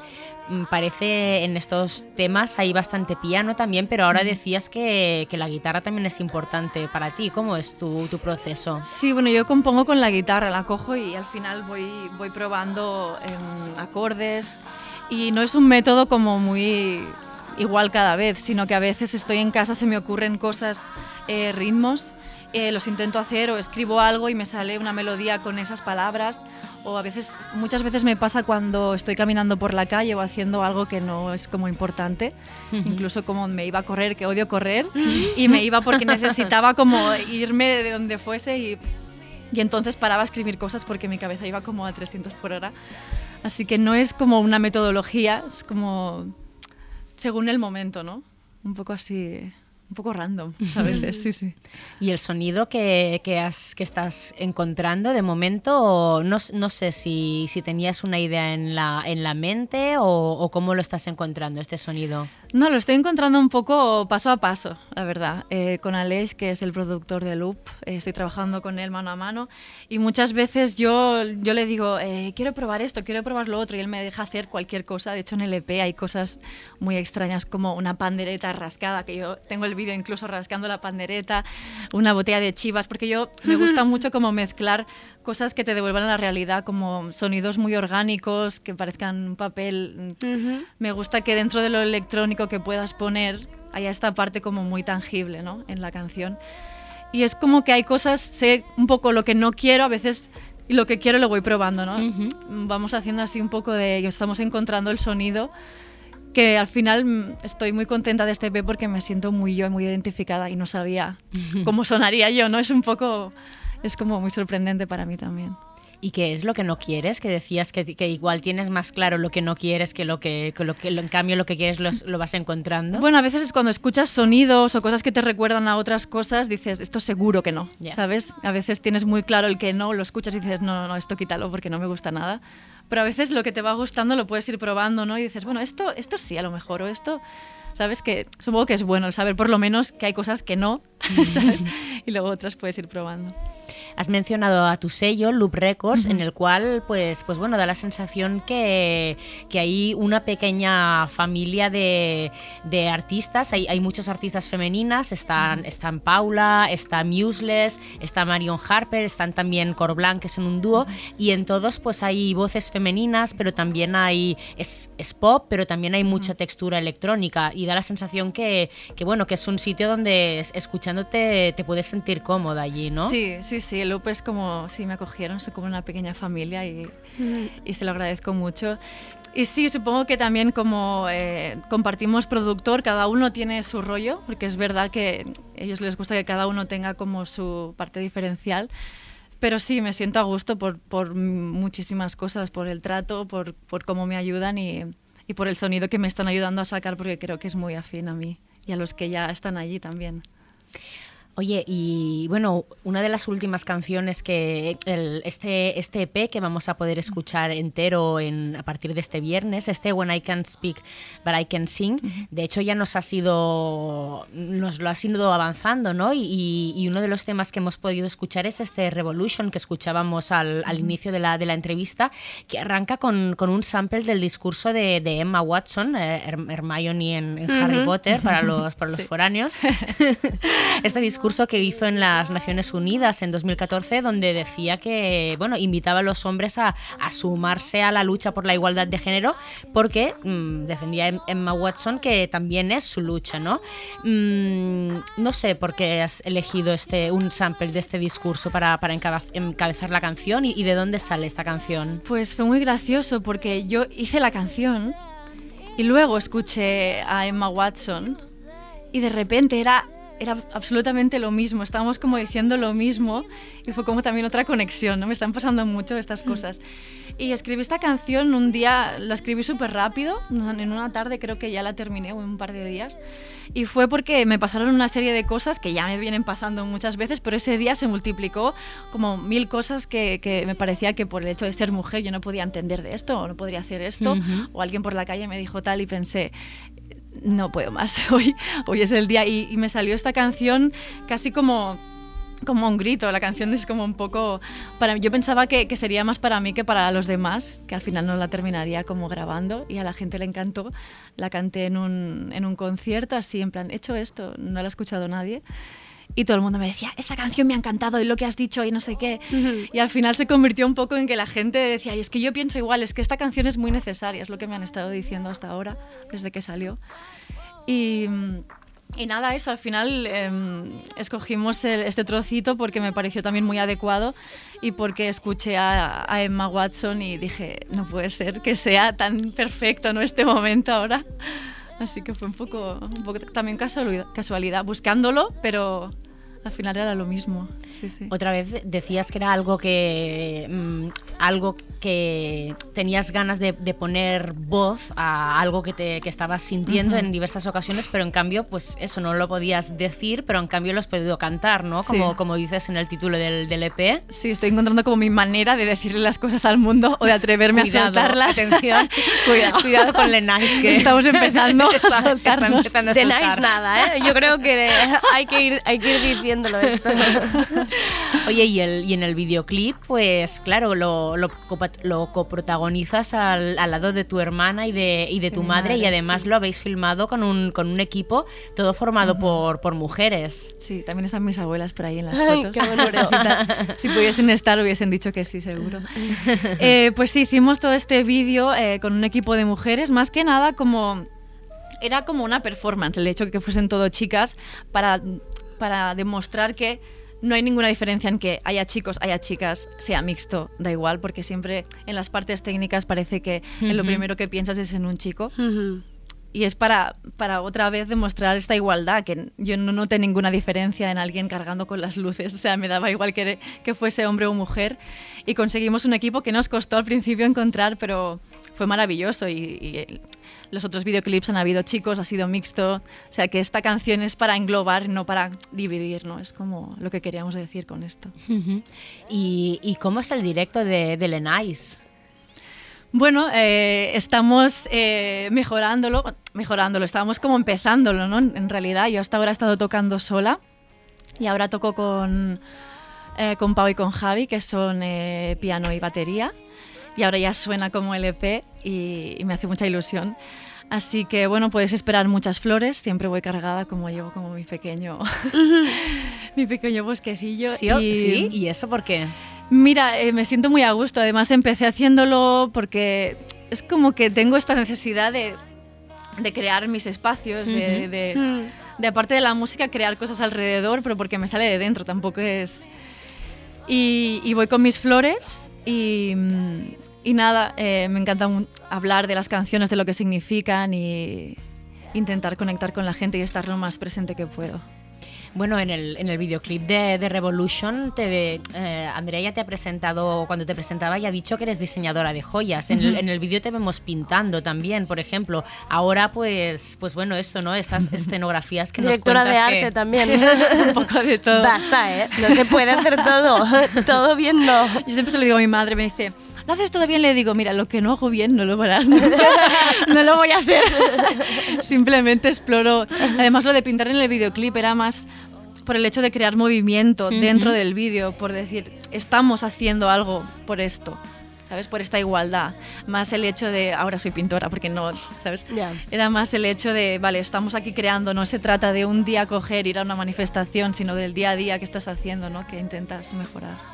O: Mm, Parece en estos temas hay bastante piano también, pero ahora decías que, que la guitarra también es importante para ti. ¿Cómo es tu, tu proceso?
N: Sí, bueno, yo compongo con la guitarra, la cojo y al final voy, voy probando em, acordes y no es un método como muy igual cada vez, sino que a veces estoy en casa, se me ocurren cosas, eh, ritmos, eh, los intento hacer o escribo algo y me sale una melodía con esas palabras. O a veces, muchas veces me pasa cuando estoy caminando por la calle o haciendo algo que no es como importante, incluso como me iba a correr, que odio correr, y me iba porque necesitaba como irme de donde fuese y, y entonces paraba a escribir cosas porque mi cabeza iba como a 300 por hora. Así que no es como una metodología, es como según el momento, ¿no? Un poco así, un poco random a veces, sí, sí.
O: ¿Y el sonido que, que, has, que estás encontrando de momento? No, no sé si, si tenías una idea en la, en la mente o, o cómo lo estás encontrando, este sonido.
N: No, lo estoy encontrando un poco paso a paso, la verdad. Eh, con Aleix, que es el productor de Loop, eh, estoy trabajando con él mano a mano y muchas veces yo, yo le digo, eh, quiero probar esto, quiero probar lo otro y él me deja hacer cualquier cosa. De hecho, en el EP hay cosas muy extrañas como una pandereta rascada, que yo tengo el vídeo incluso rascando la pandereta, una botella de chivas, porque yo me gusta [laughs] mucho como mezclar cosas que te devuelvan a la realidad, como sonidos muy orgánicos, que parezcan un papel. Me gusta que dentro de lo electrónico que puedas poner haya esta parte como muy tangible ¿no? en la canción. Y es como que hay cosas, sé un poco lo que no quiero, a veces y lo que quiero lo voy probando, ¿no? Vamos haciendo así un poco de, estamos encontrando el sonido que al final mm, estoy muy contenta de este EP porque me siento muy yo, muy identificada y no sabía [laughs] cómo sonaría yo, ¿no? Es un poco, es como muy sorprendente para mí también.
O: ¿Y qué es lo que no quieres? Que decías que, que igual tienes más claro lo que no quieres que lo que, que lo que en cambio lo que quieres los- lo vas encontrando.
N: Bueno, a veces es cuando escuchas sonidos o cosas que te recuerdan a otras cosas, dices, esto seguro que no,
O: Ya.
N: ¿sabes? A veces tienes muy claro el que no, lo escuchas y dices, no, no, no, esto quítalo porque no me gusta nada. Pero a veces lo que te va gustando lo puedes ir probando, ¿no? Y dices, bueno, esto, esto sí a lo mejor, o esto, ¿sabes? Que supongo que es bueno el saber por lo menos que hay cosas que no. [laughs] Y luego otras puedes ir probando.
O: Has mencionado a tu sello, Loop Records, en el cual, pues, pues bueno, da la sensación que, que hay una pequeña familia de, de artistas. Hay, hay muchas artistas femeninas. Están, están Paula, está Museless, está Marion Harper, están también Corblanc, que son un dúo. Y en todos, pues hay voces femeninas, pero también hay. Es, es pop, pero también hay mucha textura electrónica. Y da la sensación que, que, bueno, que es un sitio donde es- escuchándote te puedes sentir cómoda allí, ¿no?
N: Sí, sí, sí. Es como, sí, me acogieron, soy como una pequeña familia y, y se lo agradezco mucho. Y sí, supongo que también como eh, compartimos productor, cada uno tiene su rollo, porque es verdad que a ellos les gusta que cada uno tenga como su parte diferencial. Pero sí, me siento a gusto por, por muchísimas cosas, por el trato, por, por cómo me ayudan y, y por el sonido que me están ayudando a sacar, porque creo que es muy afín a mí y a los que ya están allí también.
O: Oye, y bueno, una de las últimas canciones que el- este, este EP que vamos a poder escuchar entero en, a partir de este viernes, este When I Can Speak But I Can Sing, de hecho ya nos ha sido, nos lo ha ido avanzando, ¿no? Y, y uno de los temas que hemos podido escuchar es este Revolution que escuchábamos al, al inicio de la, de la entrevista, que arranca con, con un sample del discurso de, de Emma Watson, eh, Herm- Hermione en, en Harry. Potter, para [laughs] los, para los
N: Sí.
O: foráneos. [laughs] este discurso que hizo en las Naciones Unidas en 2014, donde decía que, bueno, invitaba a los hombres a, a sumarse a la lucha por la igualdad de género, porque mm, defendía Em- Emma Watson que también es su lucha, ¿no? Mm, no sé por qué has elegido este, un sample de este discurso para, encabezar la canción y de dónde sale esta canción.
N: Pues fue muy gracioso porque yo hice la canción y luego escuché a Emma Watson y de repente era, era absolutamente lo mismo, estábamos como diciendo lo mismo y fue como también otra conexión, ¿no? Me están pasando mucho estas cosas. Y escribí esta canción un día, la escribí súper rápido, en una tarde creo que ya la terminé, en un par de días. Y fue porque me pasaron una serie de cosas que ya me vienen pasando muchas veces, pero ese día se multiplicó como mil cosas que, que me parecía que por el hecho de ser mujer yo no podía entender de esto, o no podría hacer esto,
O: Ujú.
N: o alguien por la calle me dijo tal y pensé, no puedo más, [laughs] hoy, hoy es el día. Y, y me salió esta canción casi como como un grito, la canción es como un poco para yo pensaba que, que sería más para mí que para los demás, que al final no la terminaría como grabando y a la gente le encantó, la canté en un, en un concierto así en plan, he hecho esto, no la ha escuchado nadie y todo el mundo me decía, esa canción me ha encantado y lo que has dicho y no sé qué. Y al final se convirtió un poco en que la gente decía, y es que yo pienso igual, es que esta canción es muy necesaria, es lo que me han estado diciendo hasta ahora, desde que salió. Y, y nada, eso, al final em, escogimos el- este trocito porque me pareció también muy adecuado y porque escuché a, a Emma Watson y dije, no puede ser que sea tan perfecto ¿no? este momento ahora. Así que fue un poco, un poco también casualidad, casualidad, buscándolo, pero al final era lo mismo. Sí, sí.
O: Otra vez decías que era algo que mm, algo que tenías ganas de, de poner voz a algo que te que estabas sintiendo
N: Ujú.
O: en diversas ocasiones, pero en cambio, pues eso no lo podías decir, pero en cambio lo has podido cantar, ¿no? Como,
N: Sí.
O: como dices en el título del, del EP.
N: Sí, estoy encontrando como mi manera de decirle las cosas al mundo o de atreverme
O: Cuidado,
N: a soltarlas.
O: atención. [laughs]
N: cuidado,
O: Cuidado con Lenais, que
N: estamos empezando a [laughs] soltarnos.
O: empezando a
B: De
O: soltar.
B: nice nada, ¿eh? Yo creo que hay que ir, hay que ir esto. [laughs]
O: Oye, y, el, y en el videoclip, pues claro, lo, lo, coprotagonizas al, al lado de tu hermana y de, y de tu madre, y además
N: sí.
O: lo habéis filmado con un, con un equipo todo formado por, por mujeres.
N: Sí, también están mis abuelas por ahí en las
B: Ay,
N: fotos.
B: qué [laughs]
N: si pudiesen estar hubiesen dicho que sí, seguro. Eh, pues sí, hicimos todo este vídeo eh, con un equipo de mujeres, más que nada como... Era como una performance, el hecho de que fuesen todo chicas, para, para demostrar que no hay ninguna diferencia en que haya chicos, haya chicas, sea mixto, da igual, porque siempre en las partes técnicas parece que en lo primero que piensas es en un chico. y es para, para otra vez demostrar esta igualdad, que yo no noté ninguna diferencia en alguien cargando con las luces, o sea, me daba igual que, que fuese hombre o mujer. Y conseguimos un equipo que nos costó al principio encontrar, pero fue maravilloso. Y, y los otros videoclips han habido chicos, ha sido mixto, o sea que esta canción es para englobar, no para dividir, ¿no? Es como lo que queríamos decir con esto.
O: ¿Y, y cómo es el directo de, de Lenais?
N: Bueno, eh, estamos eh, mejorándolo, mejorándolo, estábamos como empezándolo, ¿no? En realidad, yo hasta ahora he estado tocando sola y ahora toco con, eh, con Pau y con Javi, que son eh, piano y batería, y ahora ya suena como LP y, y me hace mucha ilusión. Así que bueno, puedes esperar muchas flores, siempre voy cargada como llevo como mi pequeño, [laughs] mi pequeño bosquecillo.
O: ¿Sí? o- sí? ¿Y eso por qué?
N: Mira, eh, me siento muy a gusto. Además, empecé haciéndolo porque es como que tengo esta necesidad de, de crear mis espacios, de,
O: Mm.
N: de, aparte de la música, crear cosas alrededor, pero porque me sale de dentro, tampoco es... Y, y voy con mis flores y, mm, y nada, eh, me encanta hablar de las canciones, de lo que significan y intentar conectar con la gente y estar lo más presente que puedo.
O: Bueno, en el, en el videoclip de, de Revolution, te, eh, Andrea ya te ha presentado, cuando te presentaba, ya ha dicho que eres diseñadora de joyas. En el, en el vídeo te vemos pintando también, por ejemplo. Ahora, pues, pues bueno, esto, ¿no? Estas escenografías que
B: Directora
O: nos
B: de
O: cuentas
B: arte
O: que-
B: también. [laughs]
N: Un poco de todo.
B: Basta, ¿eh? No se puede hacer todo. [laughs] todo bien no.
N: Yo siempre se lo digo a mi madre, me dice, ¿lo haces todo bien? Le digo, mira, lo que no hago bien no lo verás [laughs] no lo voy a hacer. [laughs] Simplemente exploro. Además, lo de pintar en el videoclip era más por el hecho de crear movimiento dentro del vídeo, por decir, estamos haciendo algo por esto. ¿Sabes? Por esta igualdad. Más el hecho de, ahora soy pintora, porque no, ¿sabes? Era más el hecho de, vale, estamos aquí creando, no se trata de un día coger, ir a una manifestación, sino del día a día que estás haciendo, ¿no? Que intentas mejorar.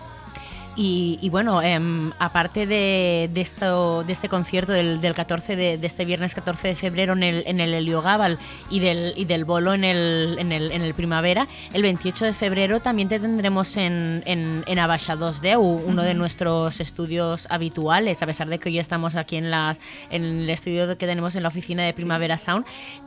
O: Y, y bueno, em, aparte de, de esto, de este concierto del, del 14 de, de este viernes 14 de febrero en el, en el Heliogabal y del, y del bolo en el, en, el, en el Primavera, el 28 de febrero también te tendremos en, en, en Abaixados Deu, uno de nuestros estudios habituales, a pesar de que hoy estamos aquí en, las, en el estudio que tenemos en la oficina de Primavera Sound,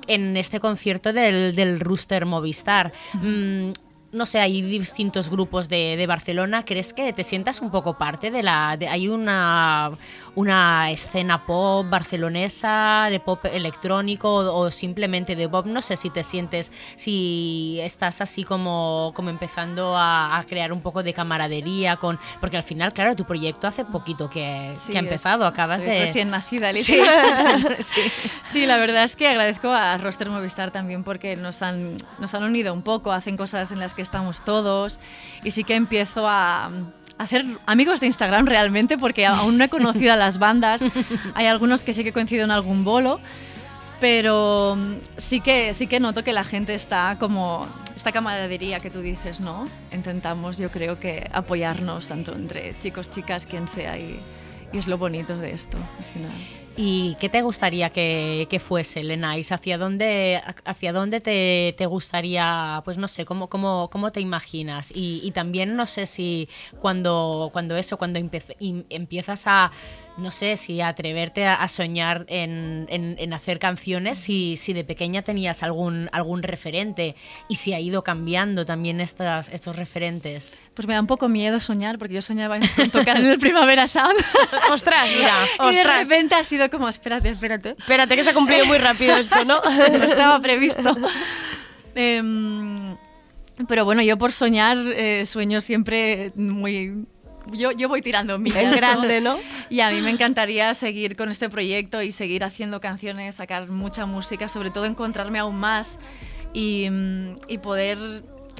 O: en este concierto del, del Rooster Movistar. Mm, no sé, hay distintos grupos de, de Barcelona. ¿Crees que te sientas un poco parte de la... de- hay una, una escena pop barcelonesa, de pop electrónico o, o simplemente de pop? No sé si te sientes, si estás así como, como empezando a, a crear un poco de camaradería con... Porque al final, claro, tu proyecto hace poquito que,
N: Sí,
O: que ha
N: es-
O: empezado. Acabas de...
N: recién nacida, [laughs]
O: Sí. [laughs] Sí.
N: Sí, la verdad es que agradezco a Roster Movistar también porque nos han, nos han unido un poco, hacen cosas en las que estamos todos y sí que empiezo a hacer amigos de Instagram realmente porque aún no he conocido a las bandas. [laughs] Hay algunos que sí que he coincidido en algún bolo, pero mm, sí que, sí que noto que la gente está como esta camaradería que tú dices, ¿no? Intentamos, yo creo que apoyarnos tanto entre chicos, chicas, quien sea y, y es lo bonito de esto al final.
O: ¿Y qué te gustaría que, que fuese, Lenais? ¿Hacia dónde, hacia dónde te, te gustaría, pues no sé, cómo, cómo, cómo te imaginas? Y, y también no sé si cuando, cuando eso, cuando empiezas a, no sé, si atreverte a, a soñar en, en- en hacer canciones, si, si de pequeña tenías algún, algún referente y si ha ido cambiando también estas, estos referentes.
N: Pues me da un poco miedo soñar, porque yo soñaba en tocar en el Primavera Sound. [laughs]
B: Ostras, mira, [laughs]
N: Y de
B: ostras.
N: repente ha sido como, espérate, espérate.
B: Espérate que se ha cumplido muy rápido esto, ¿no? [laughs]
N: no estaba previsto. Em, pero bueno, yo por soñar eh, sueño siempre muy... Yo, yo voy tirando millas,
B: En grande, ¿no?
N: Y a mí me encantaría seguir con este proyecto y seguir haciendo canciones, sacar mucha música, sobre todo encontrarme aún más y, y poder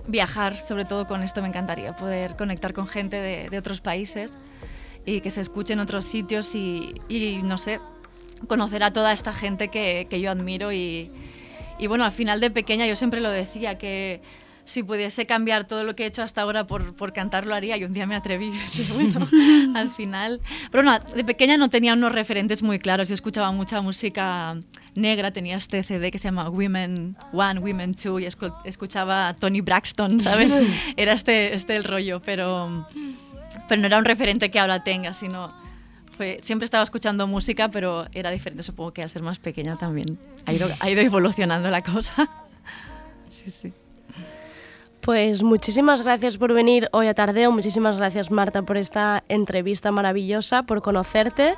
N: viajar, sobre todo con esto me encantaría, poder conectar con gente de, de otros países y que se escuche en otros sitios y, y, no sé, conocer a toda esta gente que, que yo admiro y, y bueno, al final de pequeña yo siempre lo decía, que si pudiese cambiar todo lo que he hecho hasta ahora por, por cantar lo haría y un día me atreví. [laughs] [laughs] Bueno, al final... Pero no, de pequeña no tenía unos referentes muy claros, yo escuchaba mucha música negra, tenía este CD que se llama Women One, Women Two y escu- escuchaba a Tony Braxton, ¿sabes? [laughs] Era este, este el rollo, pero, pero no era un referente que ahora tenga, sino Fue, siempre estaba escuchando música, pero era diferente, supongo que al ser más pequeña también. Ha ido, ha ido evolucionando la cosa. Sí, sí.
B: Pues muchísimas gracias por venir hoy a Tardeo, muchísimas gracias Marta por esta entrevista maravillosa, por conocerte.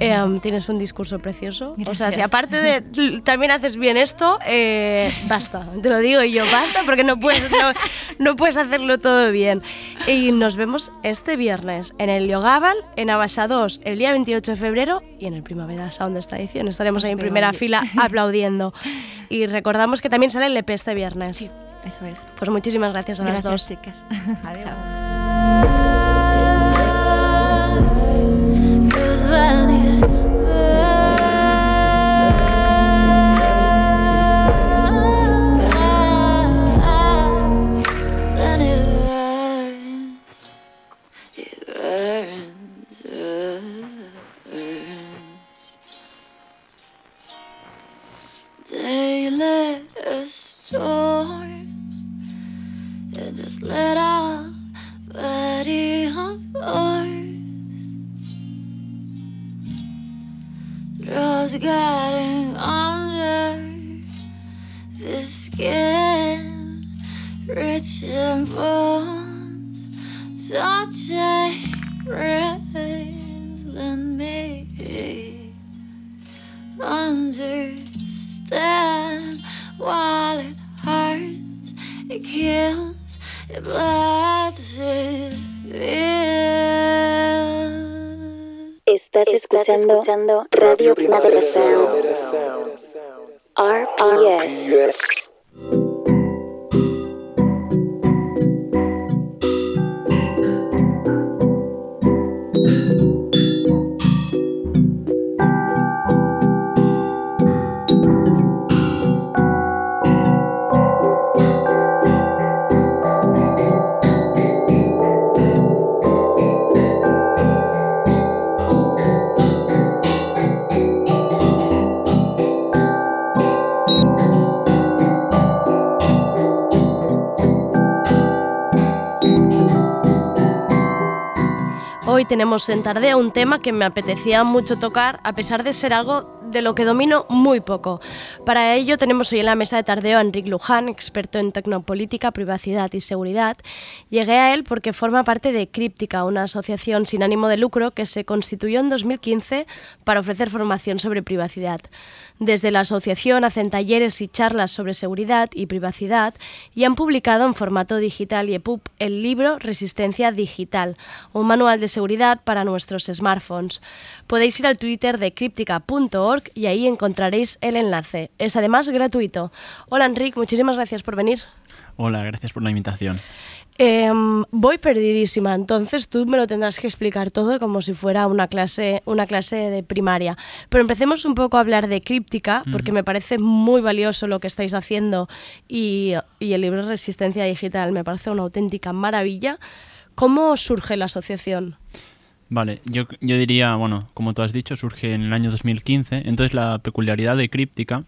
B: Eh, tienes un discurso precioso. O sea, si aparte de también haces bien esto, eh, basta, te lo digo yo, basta, porque no puedes, no, no puedes hacerlo todo bien. Y nos vemos este viernes en el Yogaval, en Abasha 2, el día 28 de febrero y en el Primavera Sound de esta edición. Estaremos ahí en primera fila [laughs] aplaudiendo. Y recordamos que también sale el EP este viernes.
N: Eso es.
B: Pues muchísimas gracias a las
N: Gracias,
B: dos.
N: chicas. [laughs]
M: Burns, when and let out body on getting under the skin, rich in bones, touching brains, let me. Understand while it hurts, it kills,
A: Estás escuchando, Radio Primavera Sound. RPS.
B: Tenemos en Tardea un tema que me apetecía mucho tocar, a pesar de ser algo de lo que domino muy poco. Para ello tenemos hoy en la mesa de Tardeo a Enric Luján, experto en tecnopolítica, privacidad y seguridad. Llegué a él porque forma parte de Críptica, una asociación sin ánimo de lucro que se constituyó en 2015 para ofrecer formación sobre privacidad. Desde la asociación hacen talleres y charlas sobre seguridad y privacidad y han publicado en formato digital y EPUB el libro Resistencia Digital, un manual de seguridad para nuestros smartphones. Podéis ir al Twitter de y ahí encontraréis el enlace. Es además gratuito. Hola Enric, muchísimas gracias por venir.
P: Hola, gracias por la invitación.
B: Em, voy perdidísima, entonces tú me lo tendrás que explicar todo como si fuera una clase, una clase de primaria. Pero empecemos un poco a hablar de críptica, porque me parece muy valioso lo que estáis haciendo y, y el libro Resistencia Digital me parece una auténtica maravilla. ¿Cómo surge la asociación?
P: Vale, yo, yo diría, bueno, como tú has dicho, surge en el año 2015. Entonces la peculiaridad de Críptica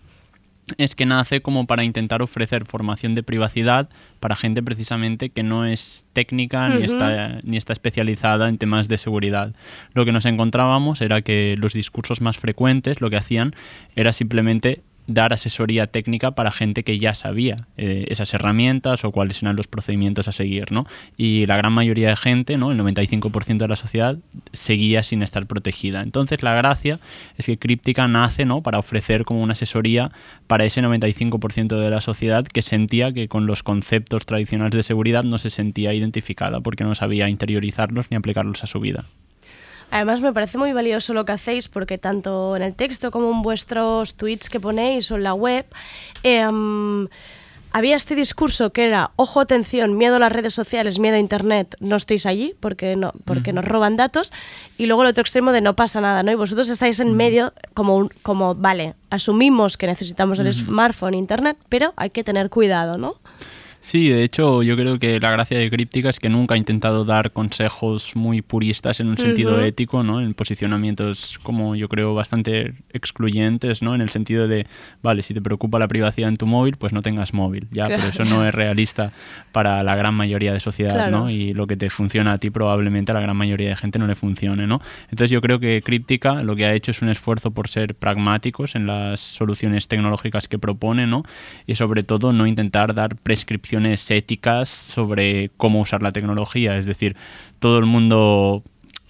P: es que nace como para intentar ofrecer formación de privacidad para gente precisamente que no es técnica ni, está, ni está especializada en temas de seguridad. Lo que nos encontrábamos era que los discursos más frecuentes lo que hacían era simplemente dar asesoría técnica para gente que ya sabía eh, esas herramientas o cuáles eran los procedimientos a seguir, ¿no? Y la gran mayoría de gente, ¿no? El 95% de la sociedad seguía sin estar protegida. Entonces la gracia es que Críptica nace, ¿no? Para ofrecer como una asesoría para ese 95% de la sociedad que sentía que con los conceptos tradicionales de seguridad no se sentía identificada porque no sabía interiorizarlos ni aplicarlos a su vida.
B: Además me parece muy valioso lo que hacéis porque tanto en el texto como en vuestros tweets que ponéis o en la web em, había este discurso que era ojo atención miedo a las redes sociales miedo a internet no estéis allí porque no porque nos roban datos y luego el otro extremo de no pasa nada no y vosotros estáis en medio como un- como vale asumimos que necesitamos el smartphone internet pero hay que tener cuidado no
P: Sí, de hecho yo creo que la gracia de Críptica es que nunca ha intentado dar consejos muy puristas en un sentido ético, ¿no? En posicionamientos como yo creo bastante excluyentes, ¿no? En el sentido de, vale, si te preocupa la privacidad en tu móvil, pues no tengas móvil, ya, pero eso no es realista para la gran mayoría de sociedad,
B: Claro.
P: ¿no? Y lo que te funciona a ti probablemente a la gran mayoría de gente no le funcione, ¿no? Entonces yo creo que Críptica lo que ha hecho es un esfuerzo por ser pragmáticos en las soluciones tecnológicas que propone, ¿no? Y sobre todo no intentar dar prescripciones éticas sobre cómo usar la tecnología, es decir, todo el mundo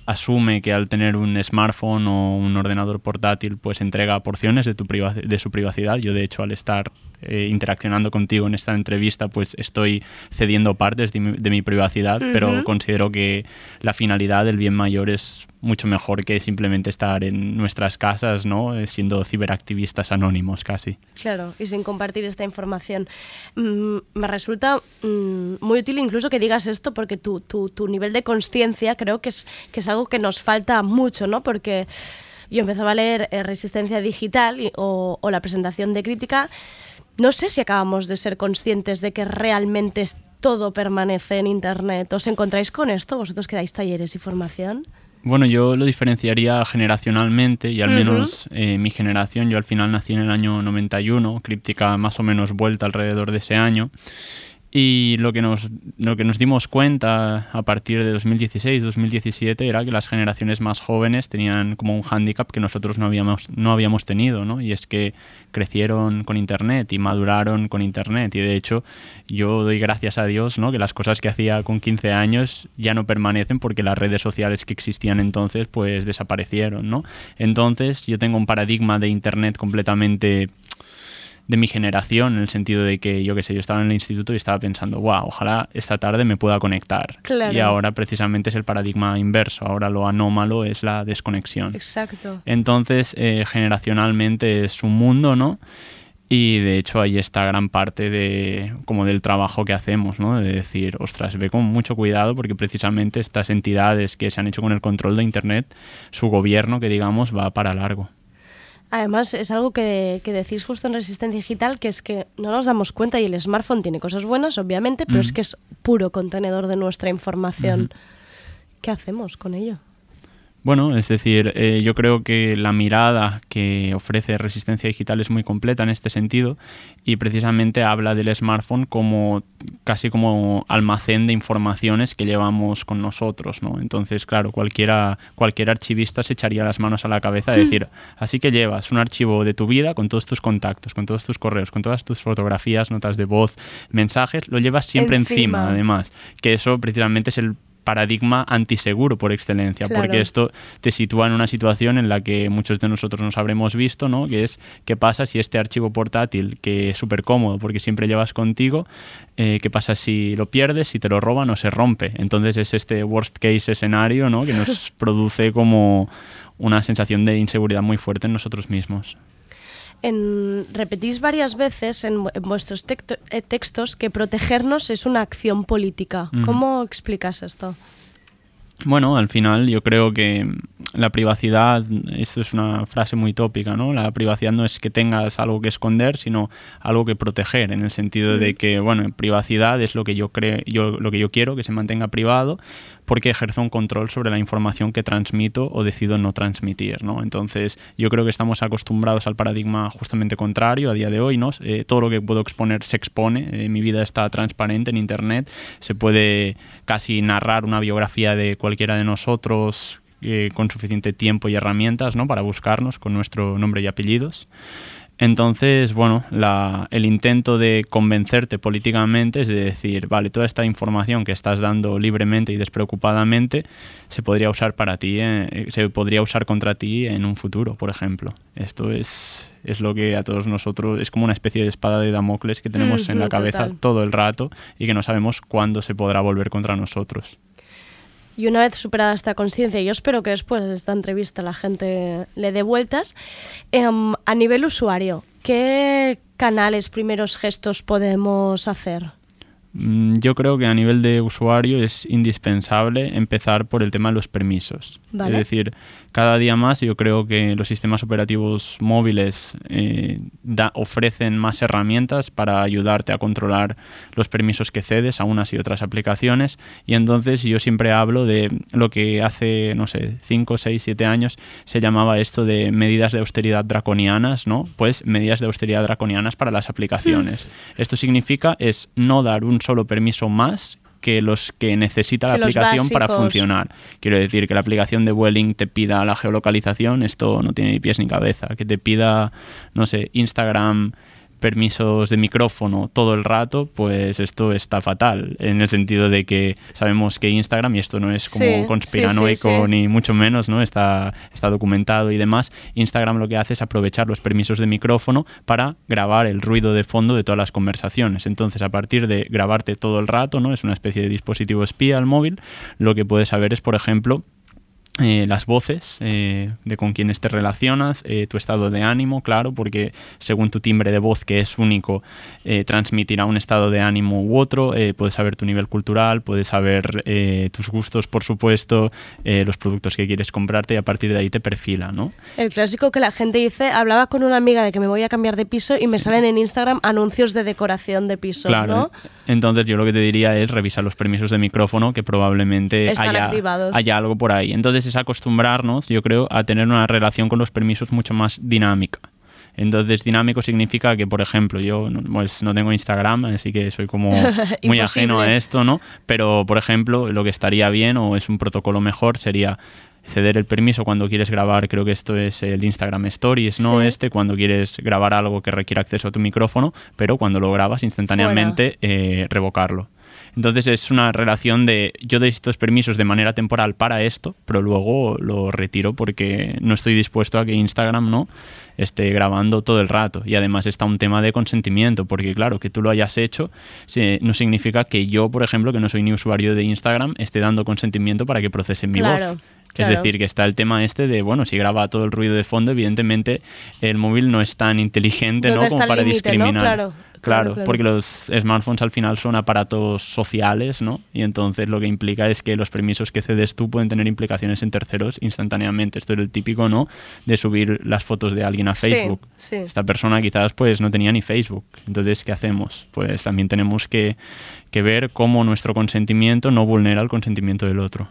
P: asume que al tener un smartphone o un ordenador portátil pues entrega porciones de, tu de su privacidad. Yo de hecho al estar eh, interaccionando contigo en esta entrevista pues estoy cediendo partes de mi, de mi privacidad, pero
B: Ujú.
P: considero que la finalidad del bien mayor es mucho mejor que simplemente estar en nuestras casas, ¿no? Eh, Siendo ciberactivistas anónimos casi.
B: Claro, y sin compartir esta información. Mm, me resulta mm, muy útil incluso que digas esto porque tu, tu, tu nivel de conciencia creo que es, que es algo que nos falta mucho, ¿no? Porque yo empezaba a leer eh, Resistencia Digital y- o, o la presentación de crítica. No sé si acabamos de ser conscientes de que realmente todo permanece en Internet. ¿Os encontráis con esto? ¿Vosotros que dais talleres y formación?
P: Bueno, yo lo diferenciaría generacionalmente y al menos eh, mi generación, yo al final nací en el año 91, críptica más o menos vuelta alrededor de ese año. Y lo que nos, lo que nos dimos cuenta a partir de 2016-2017 era que las generaciones más jóvenes tenían como un hándicap que nosotros no habíamos, no habíamos tenido, ¿no? Y es que crecieron con Internet y maduraron con Internet. Y de hecho, yo doy gracias a Dios, ¿no? Que las cosas que hacía con 15 años ya no permanecen porque las redes sociales que existían entonces, pues desaparecieron, ¿no? Entonces, yo tengo un paradigma de Internet completamente de mi generación, en el sentido de que yo qué sé, yo estaba en el instituto y estaba pensando, wow, ojalá esta tarde me pueda conectar.
B: Claro.
P: Y ahora precisamente es el paradigma inverso, ahora lo anómalo es la desconexión.
B: Exacto.
P: Entonces, eh, generacionalmente es un mundo, ¿no? Y de hecho ahí está gran parte de como del trabajo que hacemos, ¿no? De decir, ostras, ve con mucho cuidado porque precisamente estas entidades que se han hecho con el control de Internet, su gobierno, que digamos, va para largo.
B: Además, es algo que, que decís justo en Resistencia Digital, que es que no nos damos cuenta y el smartphone tiene cosas buenas, obviamente, pero es
P: Mm.
B: que es puro contenedor de nuestra información. ¿Qué hacemos con ello?
P: Bueno, es decir, eh, yo creo que la mirada que ofrece Resistencia Digital es muy completa en este sentido y precisamente habla del smartphone como casi como almacén de informaciones que llevamos con nosotros, ¿no? Entonces, claro, cualquiera, cualquier archivista se echaría las manos a la cabeza a decir, así que llevas un archivo de tu vida con todos tus contactos, con todos tus correos, con todas tus fotografías, notas de voz, mensajes, lo llevas siempre
B: Encima.
P: encima además, que eso precisamente es el paradigma antiseguro por excelencia,
B: Claro.
P: porque esto te sitúa en una situación en la que muchos de nosotros nos habremos visto, ¿no? Que es qué pasa si este archivo portátil, que es súper cómodo porque siempre llevas contigo, eh, qué pasa si lo pierdes, si te lo roban o se rompe. Entonces es este worst case escenario, ¿no? Que nos [laughs] produce como una sensación de inseguridad muy fuerte en nosotros mismos.
B: En, repetís varias veces en, vu- en vuestros tecto- eh, textos que protegernos es una acción política. ¿Cómo explicas esto?
P: Bueno, al final yo creo que la privacidad, esto es una frase muy tópica, ¿no? La privacidad no es que tengas algo que esconder, sino algo que proteger, en el sentido de que, bueno, privacidad es lo que yo creo, yo, lo que yo quiero, que se mantenga privado, porque ejerzo un control sobre la información que transmito o decido no transmitir, ¿no? Entonces, yo creo que estamos acostumbrados al paradigma justamente contrario a día de hoy, ¿no? Eh, todo lo que puedo exponer se expone, eh, mi vida está transparente en Internet, se puede casi narrar una biografía de cualquiera de nosotros eh, con suficiente tiempo y herramientas, ¿no? Para buscarnos con nuestro nombre y apellidos. Entonces, bueno, la- el intento de convencerte políticamente es de decir, vale, toda esta información que estás dando libremente y despreocupadamente se podría usar para ti, eh, se podría usar contra ti en un futuro, por ejemplo. Esto es, es lo que a todos nosotros es como una especie de espada de Damocles que tenemos en la cabeza
B: total.
P: todo el rato y que no sabemos cuándo se podrá volver contra nosotros.
B: Y una vez superada esta conciencia, yo espero que después de esta entrevista la gente le dé vueltas, em, a nivel usuario, ¿qué canales, primeros gestos podemos hacer?
P: Mm, Yo creo que a nivel de usuario es indispensable empezar por el tema de los permisos.
B: Vale.
P: Es decir, cada día más yo creo que los sistemas operativos móviles eh, da- ofrecen más herramientas para ayudarte a controlar los permisos que cedes a unas y otras aplicaciones. Y entonces yo siempre hablo de lo que hace, no sé, 5, 6, 7 años se llamaba esto de medidas de austeridad draconianas, ¿no? Pues medidas de austeridad draconianas para las aplicaciones. Esto significa es no dar un solo permiso más que los que necesita la
B: Que
P: aplicación para funcionar. Quiero decir que la aplicación de Welling te pida la geolocalización, esto no tiene ni pies ni cabeza. Que te pida, no sé, Instagram permisos de micrófono todo el rato, pues esto está fatal, en el sentido de que sabemos que Instagram, y esto no es como
B: Sí,
P: conspiranoico
B: sí, sí.
P: ni mucho menos, ¿no? Está, está documentado y demás, Instagram lo que hace es aprovechar los permisos de micrófono para grabar el ruido de fondo de todas las conversaciones. Entonces, a partir de grabarte todo el rato, ¿no? Es una especie de dispositivo espía al móvil, lo que puedes saber es, por ejemplo, eh, las voces eh, de con quienes te relacionas, eh, tu estado de ánimo, claro, porque según tu timbre de voz, que es único, transmitirá un estado de ánimo u otro. puedes saber tu nivel cultural, puedes saber tus gustos, por supuesto, los productos que quieres comprarte y a partir de ahí te perfila, ¿no?
B: El clásico que la gente dice, hablaba con una amiga de que me voy a cambiar de piso y me salen en Instagram anuncios de decoración de pisos,
P: Claro.
B: ¿no?
P: Entonces yo lo que te diría es revisar los permisos de micrófono que probablemente
B: Están
P: haya,
B: activados.
P: haya algo por ahí. Entonces es acostumbrarnos, yo creo, a tener una relación con los permisos mucho más dinámica. Entonces dinámico significa que, por ejemplo, yo no, pues, no tengo Instagram, así que soy como [laughs] muy ajeno a esto, ¿no? Pero, por ejemplo, lo que estaría bien o es un protocolo mejor sería ceder el permiso cuando quieres grabar, creo que esto es el Instagram Stories, ¿no?
B: Sí.
P: Este, cuando quieres grabar algo que requiere acceso a tu micrófono, pero cuando lo grabas instantáneamente eh, revocarlo. Entonces es una relación de yo doy estos permisos de manera temporal para esto, pero luego lo retiro porque no estoy dispuesto a que Instagram no esté grabando todo el rato. Y además está un tema de consentimiento, porque claro, que tú lo hayas hecho no significa que yo, por ejemplo, que no soy ni usuario de Instagram, esté dando consentimiento para que procese mi
B: Claro,
P: voz.
B: Claro.
P: Es decir, que está el tema este de, bueno, si graba todo el ruido de fondo, evidentemente el móvil no es tan inteligente
B: ¿Dónde
P: ¿no? como para discriminar.
B: Claro, claro,
P: Claro,
B: claro.
P: porque los smartphones al final son aparatos sociales, ¿no? Y entonces lo que implica es que los permisos que cedes tú pueden tener implicaciones en terceros instantáneamente. Esto es el típico, ¿no? De subir las fotos de alguien a
B: Sí,
P: Facebook.
B: sí.
P: Esta persona quizás pues no tenía ni Facebook. Entonces, ¿qué hacemos? Pues también tenemos que, que ver cómo nuestro consentimiento no vulnera el consentimiento del otro.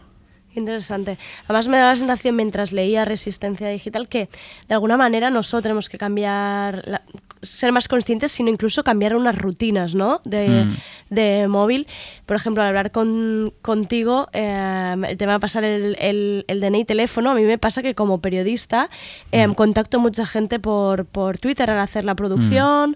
B: Interesante. Además me daba la sensación mientras leía Resistencia Digital que de alguna manera nosotros tenemos que cambiar, la- ser más conscientes, sino incluso cambiar unas rutinas, ¿no? De,
P: Mm.
B: de móvil. Por ejemplo, al hablar con, contigo, eh, el tema de pasar el, el, el DNI teléfono, a mí me pasa que como periodista eh,
P: Mm.
B: contacto mucha gente por, por Twitter al hacer la producción.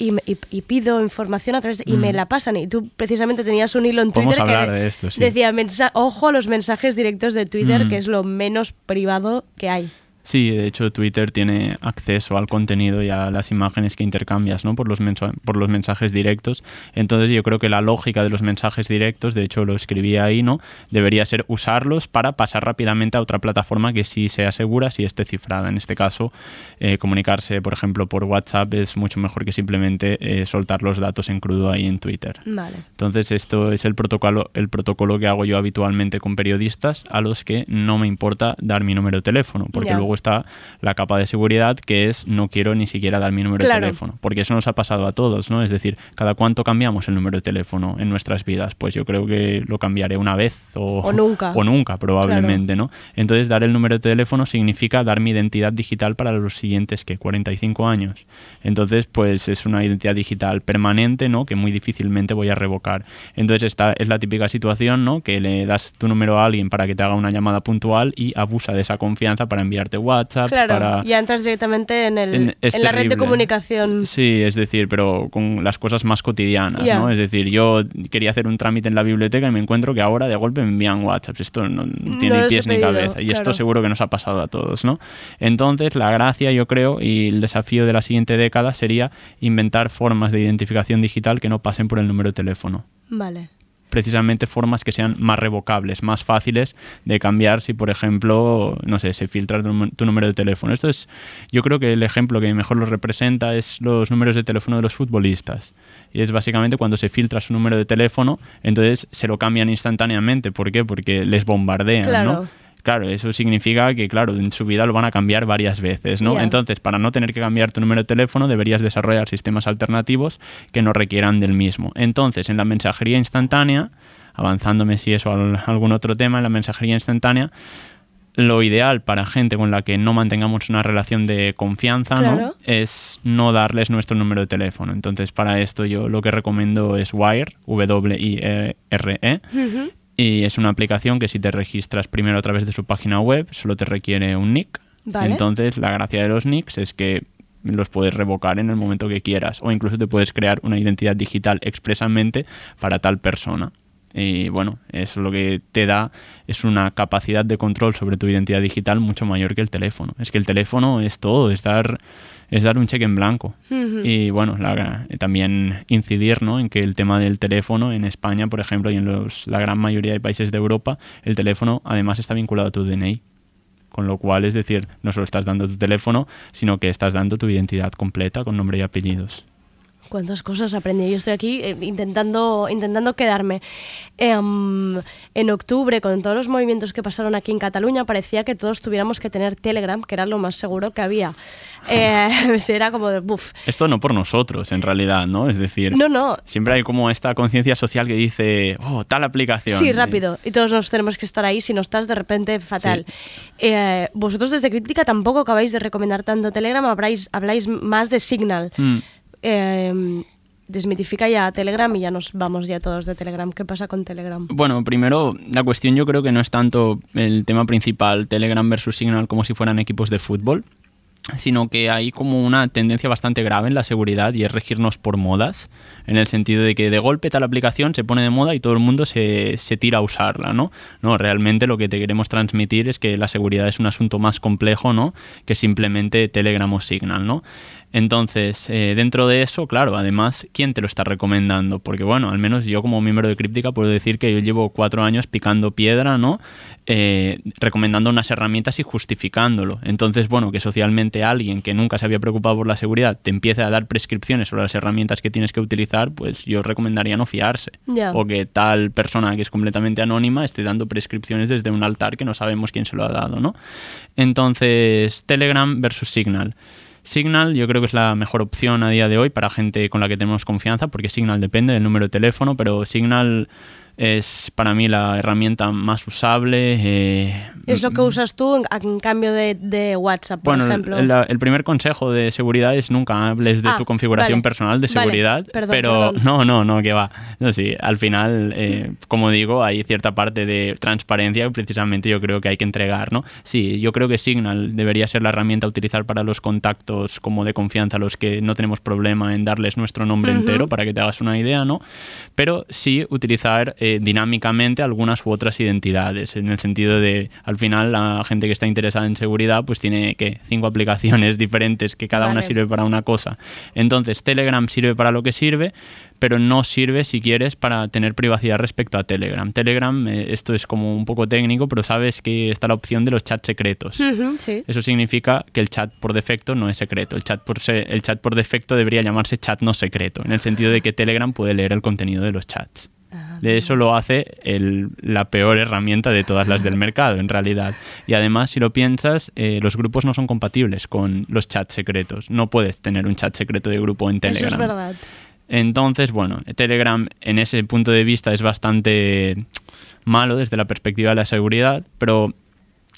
B: Y, y- y pido información a través de- y me
P: Mm.
B: la pasan y tú precisamente tenías un hilo en
P: Podemos
B: Twitter que de-
P: esto, sí.
B: decía ojo a los mensajes directos de Twitter
P: Mm.
B: que es lo menos privado que hay
P: Sí, de hecho Twitter tiene acceso al contenido y a las imágenes que intercambias ¿no? por, los por los mensajes directos. Entonces yo creo que la lógica de los mensajes directos, de hecho lo escribí ahí, ¿no? debería ser usarlos para pasar rápidamente a otra plataforma que sí sea segura, si esté cifrada. En este caso, eh, comunicarse, por ejemplo, por WhatsApp es mucho mejor que simplemente eh, soltar los datos en crudo ahí en Twitter.
B: vale
P: Entonces esto es el protocolo, el protocolo que hago yo habitualmente con periodistas a los que no me importa dar mi número de teléfono, porque
B: Ya.
P: luego está la capa de seguridad que es no quiero ni siquiera dar mi número
B: Claro.
P: de teléfono, porque eso nos ha pasado a todos, ¿no? Es decir, cada cuánto cambiamos el número de teléfono en nuestras vidas, pues yo creo que lo cambiaré una vez o,
B: O nunca.
P: o nunca probablemente, ¿no? Entonces dar el número de teléfono significa dar mi identidad digital para los siguientes que 45 años. Entonces, pues es una identidad digital permanente, ¿no? Que muy difícilmente voy a revocar. Entonces, esta es la típica situación, ¿no? Que le das tu número a alguien para que te haga una llamada puntual y abusa de esa confianza para enviarte WhatsApp,
B: claro
P: para...
B: ya entras directamente en, el,
P: En-
B: la red de comunicación
P: Sí, es decir, pero con las cosas más cotidianas. ¿no? Es decir, yo quería hacer un trámite en la biblioteca y me encuentro que ahora de golpe me envían WhatsApp. Esto no, no tiene pies ni
B: pedido,
P: cabeza. Y
B: claro.
P: esto seguro que nos ha pasado a todos, ¿no? Entonces, la gracia, yo creo, y el desafío de la siguiente década sería inventar formas de identificación digital que no pasen por el número de teléfono
B: vale
P: precisamente formas que sean más revocables, más fáciles de cambiar si, por ejemplo, no sé, se filtra tu, número de teléfono. Esto es, yo creo que el ejemplo que mejor lo representa es los números de teléfono de los futbolistas. Y es básicamente cuando se filtra su número de teléfono, entonces se lo cambian instantáneamente. ¿Por qué? Porque les bombardean,
B: Claro.
P: ¿no? Claro, eso significa que, claro, en su vida lo van a cambiar varias veces, ¿no? Entonces, para no tener que cambiar tu número de teléfono, deberías desarrollar sistemas alternativos que no requieran del mismo. Entonces, en la mensajería instantánea, avanzándome si eso a algún otro tema, en la mensajería instantánea, lo ideal para gente con la que no mantengamos una relación de confianza ¿no? Es no darles nuestro número de teléfono. Entonces, para esto yo lo que recomiendo es Wire, W-I-R-E. Y es una aplicación que si te registras primero a través de su página web, solo te requiere un nick.
B: Vale.
P: Entonces, la gracia de los nicks es que los puedes revocar en el momento que quieras o incluso te puedes crear una identidad digital expresamente para tal persona. Y bueno, eso lo que te da es una capacidad de control sobre tu identidad digital mucho mayor que el teléfono. Es que el teléfono es todo, es dar, es dar un cheque en blanco. Y bueno, la- también incidir ¿no? en que el tema del teléfono en España, por ejemplo, y en los, la gran mayoría de países de Europa, el teléfono además está vinculado a tu DNI. Con lo cual, es decir, no solo estás dando tu teléfono, sino que estás dando tu identidad completa con nombre y apellidos.
B: Cuántas cosas aprendí. Yo estoy aquí eh, intentando, intentando quedarme. Em, en octubre, con todos los movimientos que pasaron aquí en Cataluña, parecía que todos tuviéramos que tener Telegram, que era lo más seguro que había. Eh, [laughs] era como de, buf.
P: Esto no por nosotros, en realidad, ¿no? Es decir,
B: No, no.
P: siempre hay como esta conciencia social que dice, oh, tal aplicación.
B: Sí, rápido. Y todos nos tenemos que estar ahí. Si no estás, de repente, fatal. Eh, vosotros desde Crítica tampoco acabáis de recomendar tanto Telegram, habláis, habláis más de Signal.
P: Mm.
B: Eh, desmitifica ya Telegram y ya nos vamos ya todos de Telegram. ¿Qué pasa con Telegram?
P: Bueno, primero, la cuestión yo creo que no es tanto el tema principal Telegram versus Signal como si fueran equipos de fútbol, sino que hay como una tendencia bastante grave en la seguridad y es regirnos por modas, en el sentido de que de golpe tal aplicación se pone de moda y todo el mundo se, se tira a usarla, ¿no? No, realmente lo que te queremos transmitir es que la seguridad es un asunto más complejo, ¿no? Que simplemente Telegram o Signal, ¿no? Entonces, eh, dentro de eso, claro, además, ¿quién te lo está recomendando? Porque, bueno, al menos yo como miembro de Críptica puedo decir que yo llevo cuatro años picando piedra, ¿no? Eh, recomendando unas herramientas y justificándolo. Entonces, bueno, que socialmente alguien que nunca se había preocupado por la seguridad te empiece a dar prescripciones sobre las herramientas que tienes que utilizar, pues yo recomendaría no fiarse. O que tal persona que es completamente anónima esté dando prescripciones desde un altar que no sabemos quién se lo ha dado, ¿no? Entonces, Telegram versus Signal. Signal yo creo que es la mejor opción a día de hoy para gente con la que tenemos confianza, porque Signal depende del número de teléfono, pero Signal es para mí la herramienta más usable. eh,
B: Es lo que usas tú en, en cambio de, de WhatsApp, por
P: bueno,
B: ejemplo.
P: el, el primer consejo de seguridad es nunca hables de
B: Ah,
P: tu configuración
B: vale.
P: personal de
B: Vale,
P: seguridad,
B: perdón,
P: pero
B: perdón.
P: no, no, no, que va. No, sí, al final, eh, como digo, hay cierta parte de transparencia que precisamente yo creo que hay que entregar, ¿no? Sí, yo creo que Signal debería ser la herramienta a utilizar para los contactos como de confianza, los que no tenemos problema en darles nuestro nombre entero para que te hagas una idea, ¿no? Pero sí utilizar eh, dinámicamente algunas u otras identidades, en el sentido de, al final, la gente que está interesada en seguridad, pues tiene que cinco aplicaciones [laughs] diferentes que cada una sirve para una cosa. Entonces, Telegram sirve para lo que sirve, pero no sirve si quieres para tener privacidad respecto a Telegram. Telegram, eh, esto es como un poco técnico, pero sabes que está la opción de los chats secretos.
B: Sí.
P: Eso significa que el chat por defecto no es secreto. El chat por, se- el chat por defecto debería llamarse chat no secreto, en el sentido de que Telegram puede leer el contenido de los chats. De eso lo hace el- la peor herramienta de todas las del [laughs] mercado, en realidad. Y además, si lo piensas, eh, los grupos no son compatibles con los chats secretos. No puedes tener un chat secreto de grupo en Telegram.
B: Eso es verdad.
P: Entonces, bueno, Telegram en ese punto de vista es bastante malo desde la perspectiva de la seguridad, pero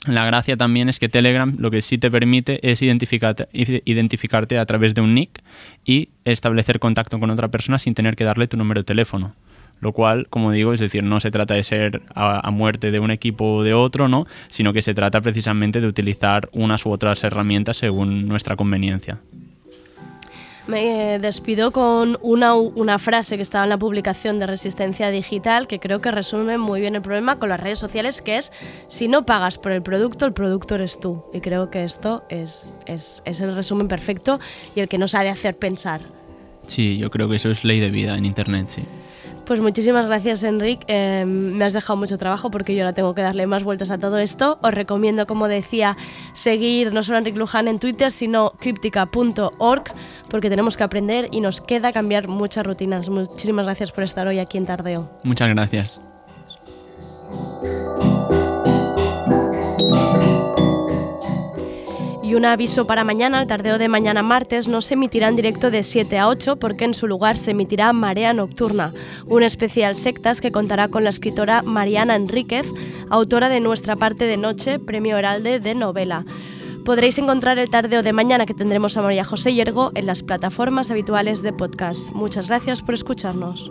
P: la gracia también es que Telegram lo que sí te permite es identificarte, identificarte a través de un nick y establecer contacto con otra persona sin tener que darle tu número de teléfono. Lo cual, como digo, es decir, no se trata de ser a, a muerte de un equipo o de otro, ¿no? Sino que se trata precisamente de utilizar unas u otras herramientas según nuestra conveniencia.
B: Me eh, despido con una, una frase que estaba en la publicación de Resistencia Digital que creo que resume muy bien el problema con las redes sociales, que es si no pagas por el producto, el producto eres tú. Y creo que esto es, es, es el resumen perfecto y el que nos ha de hacer pensar.
P: Sí, yo creo que eso es ley de vida en Internet, sí.
B: Pues muchísimas gracias, Enric. Eh, me has dejado mucho trabajo porque yo ahora tengo que darle más vueltas a todo esto. Os recomiendo, como decía, seguir no solo a Enric Luján en Twitter, sino cryptica.org, porque tenemos que aprender y nos queda cambiar muchas rutinas. Muchísimas gracias por estar hoy aquí en Tardeo.
P: Muchas gracias.
B: Y un aviso para mañana, el tardeo de mañana martes, no se emitirá en directo de 7 a 8 porque en su lugar se emitirá Marea Nocturna, un especial sectas que contará con la escritora Mariana Enríquez, autora de Nuestra parte de noche, premio Heralde de novela. Podréis encontrar el tardeo de mañana que tendremos a María José Yergo en las plataformas habituales de podcast. Muchas gracias por escucharnos.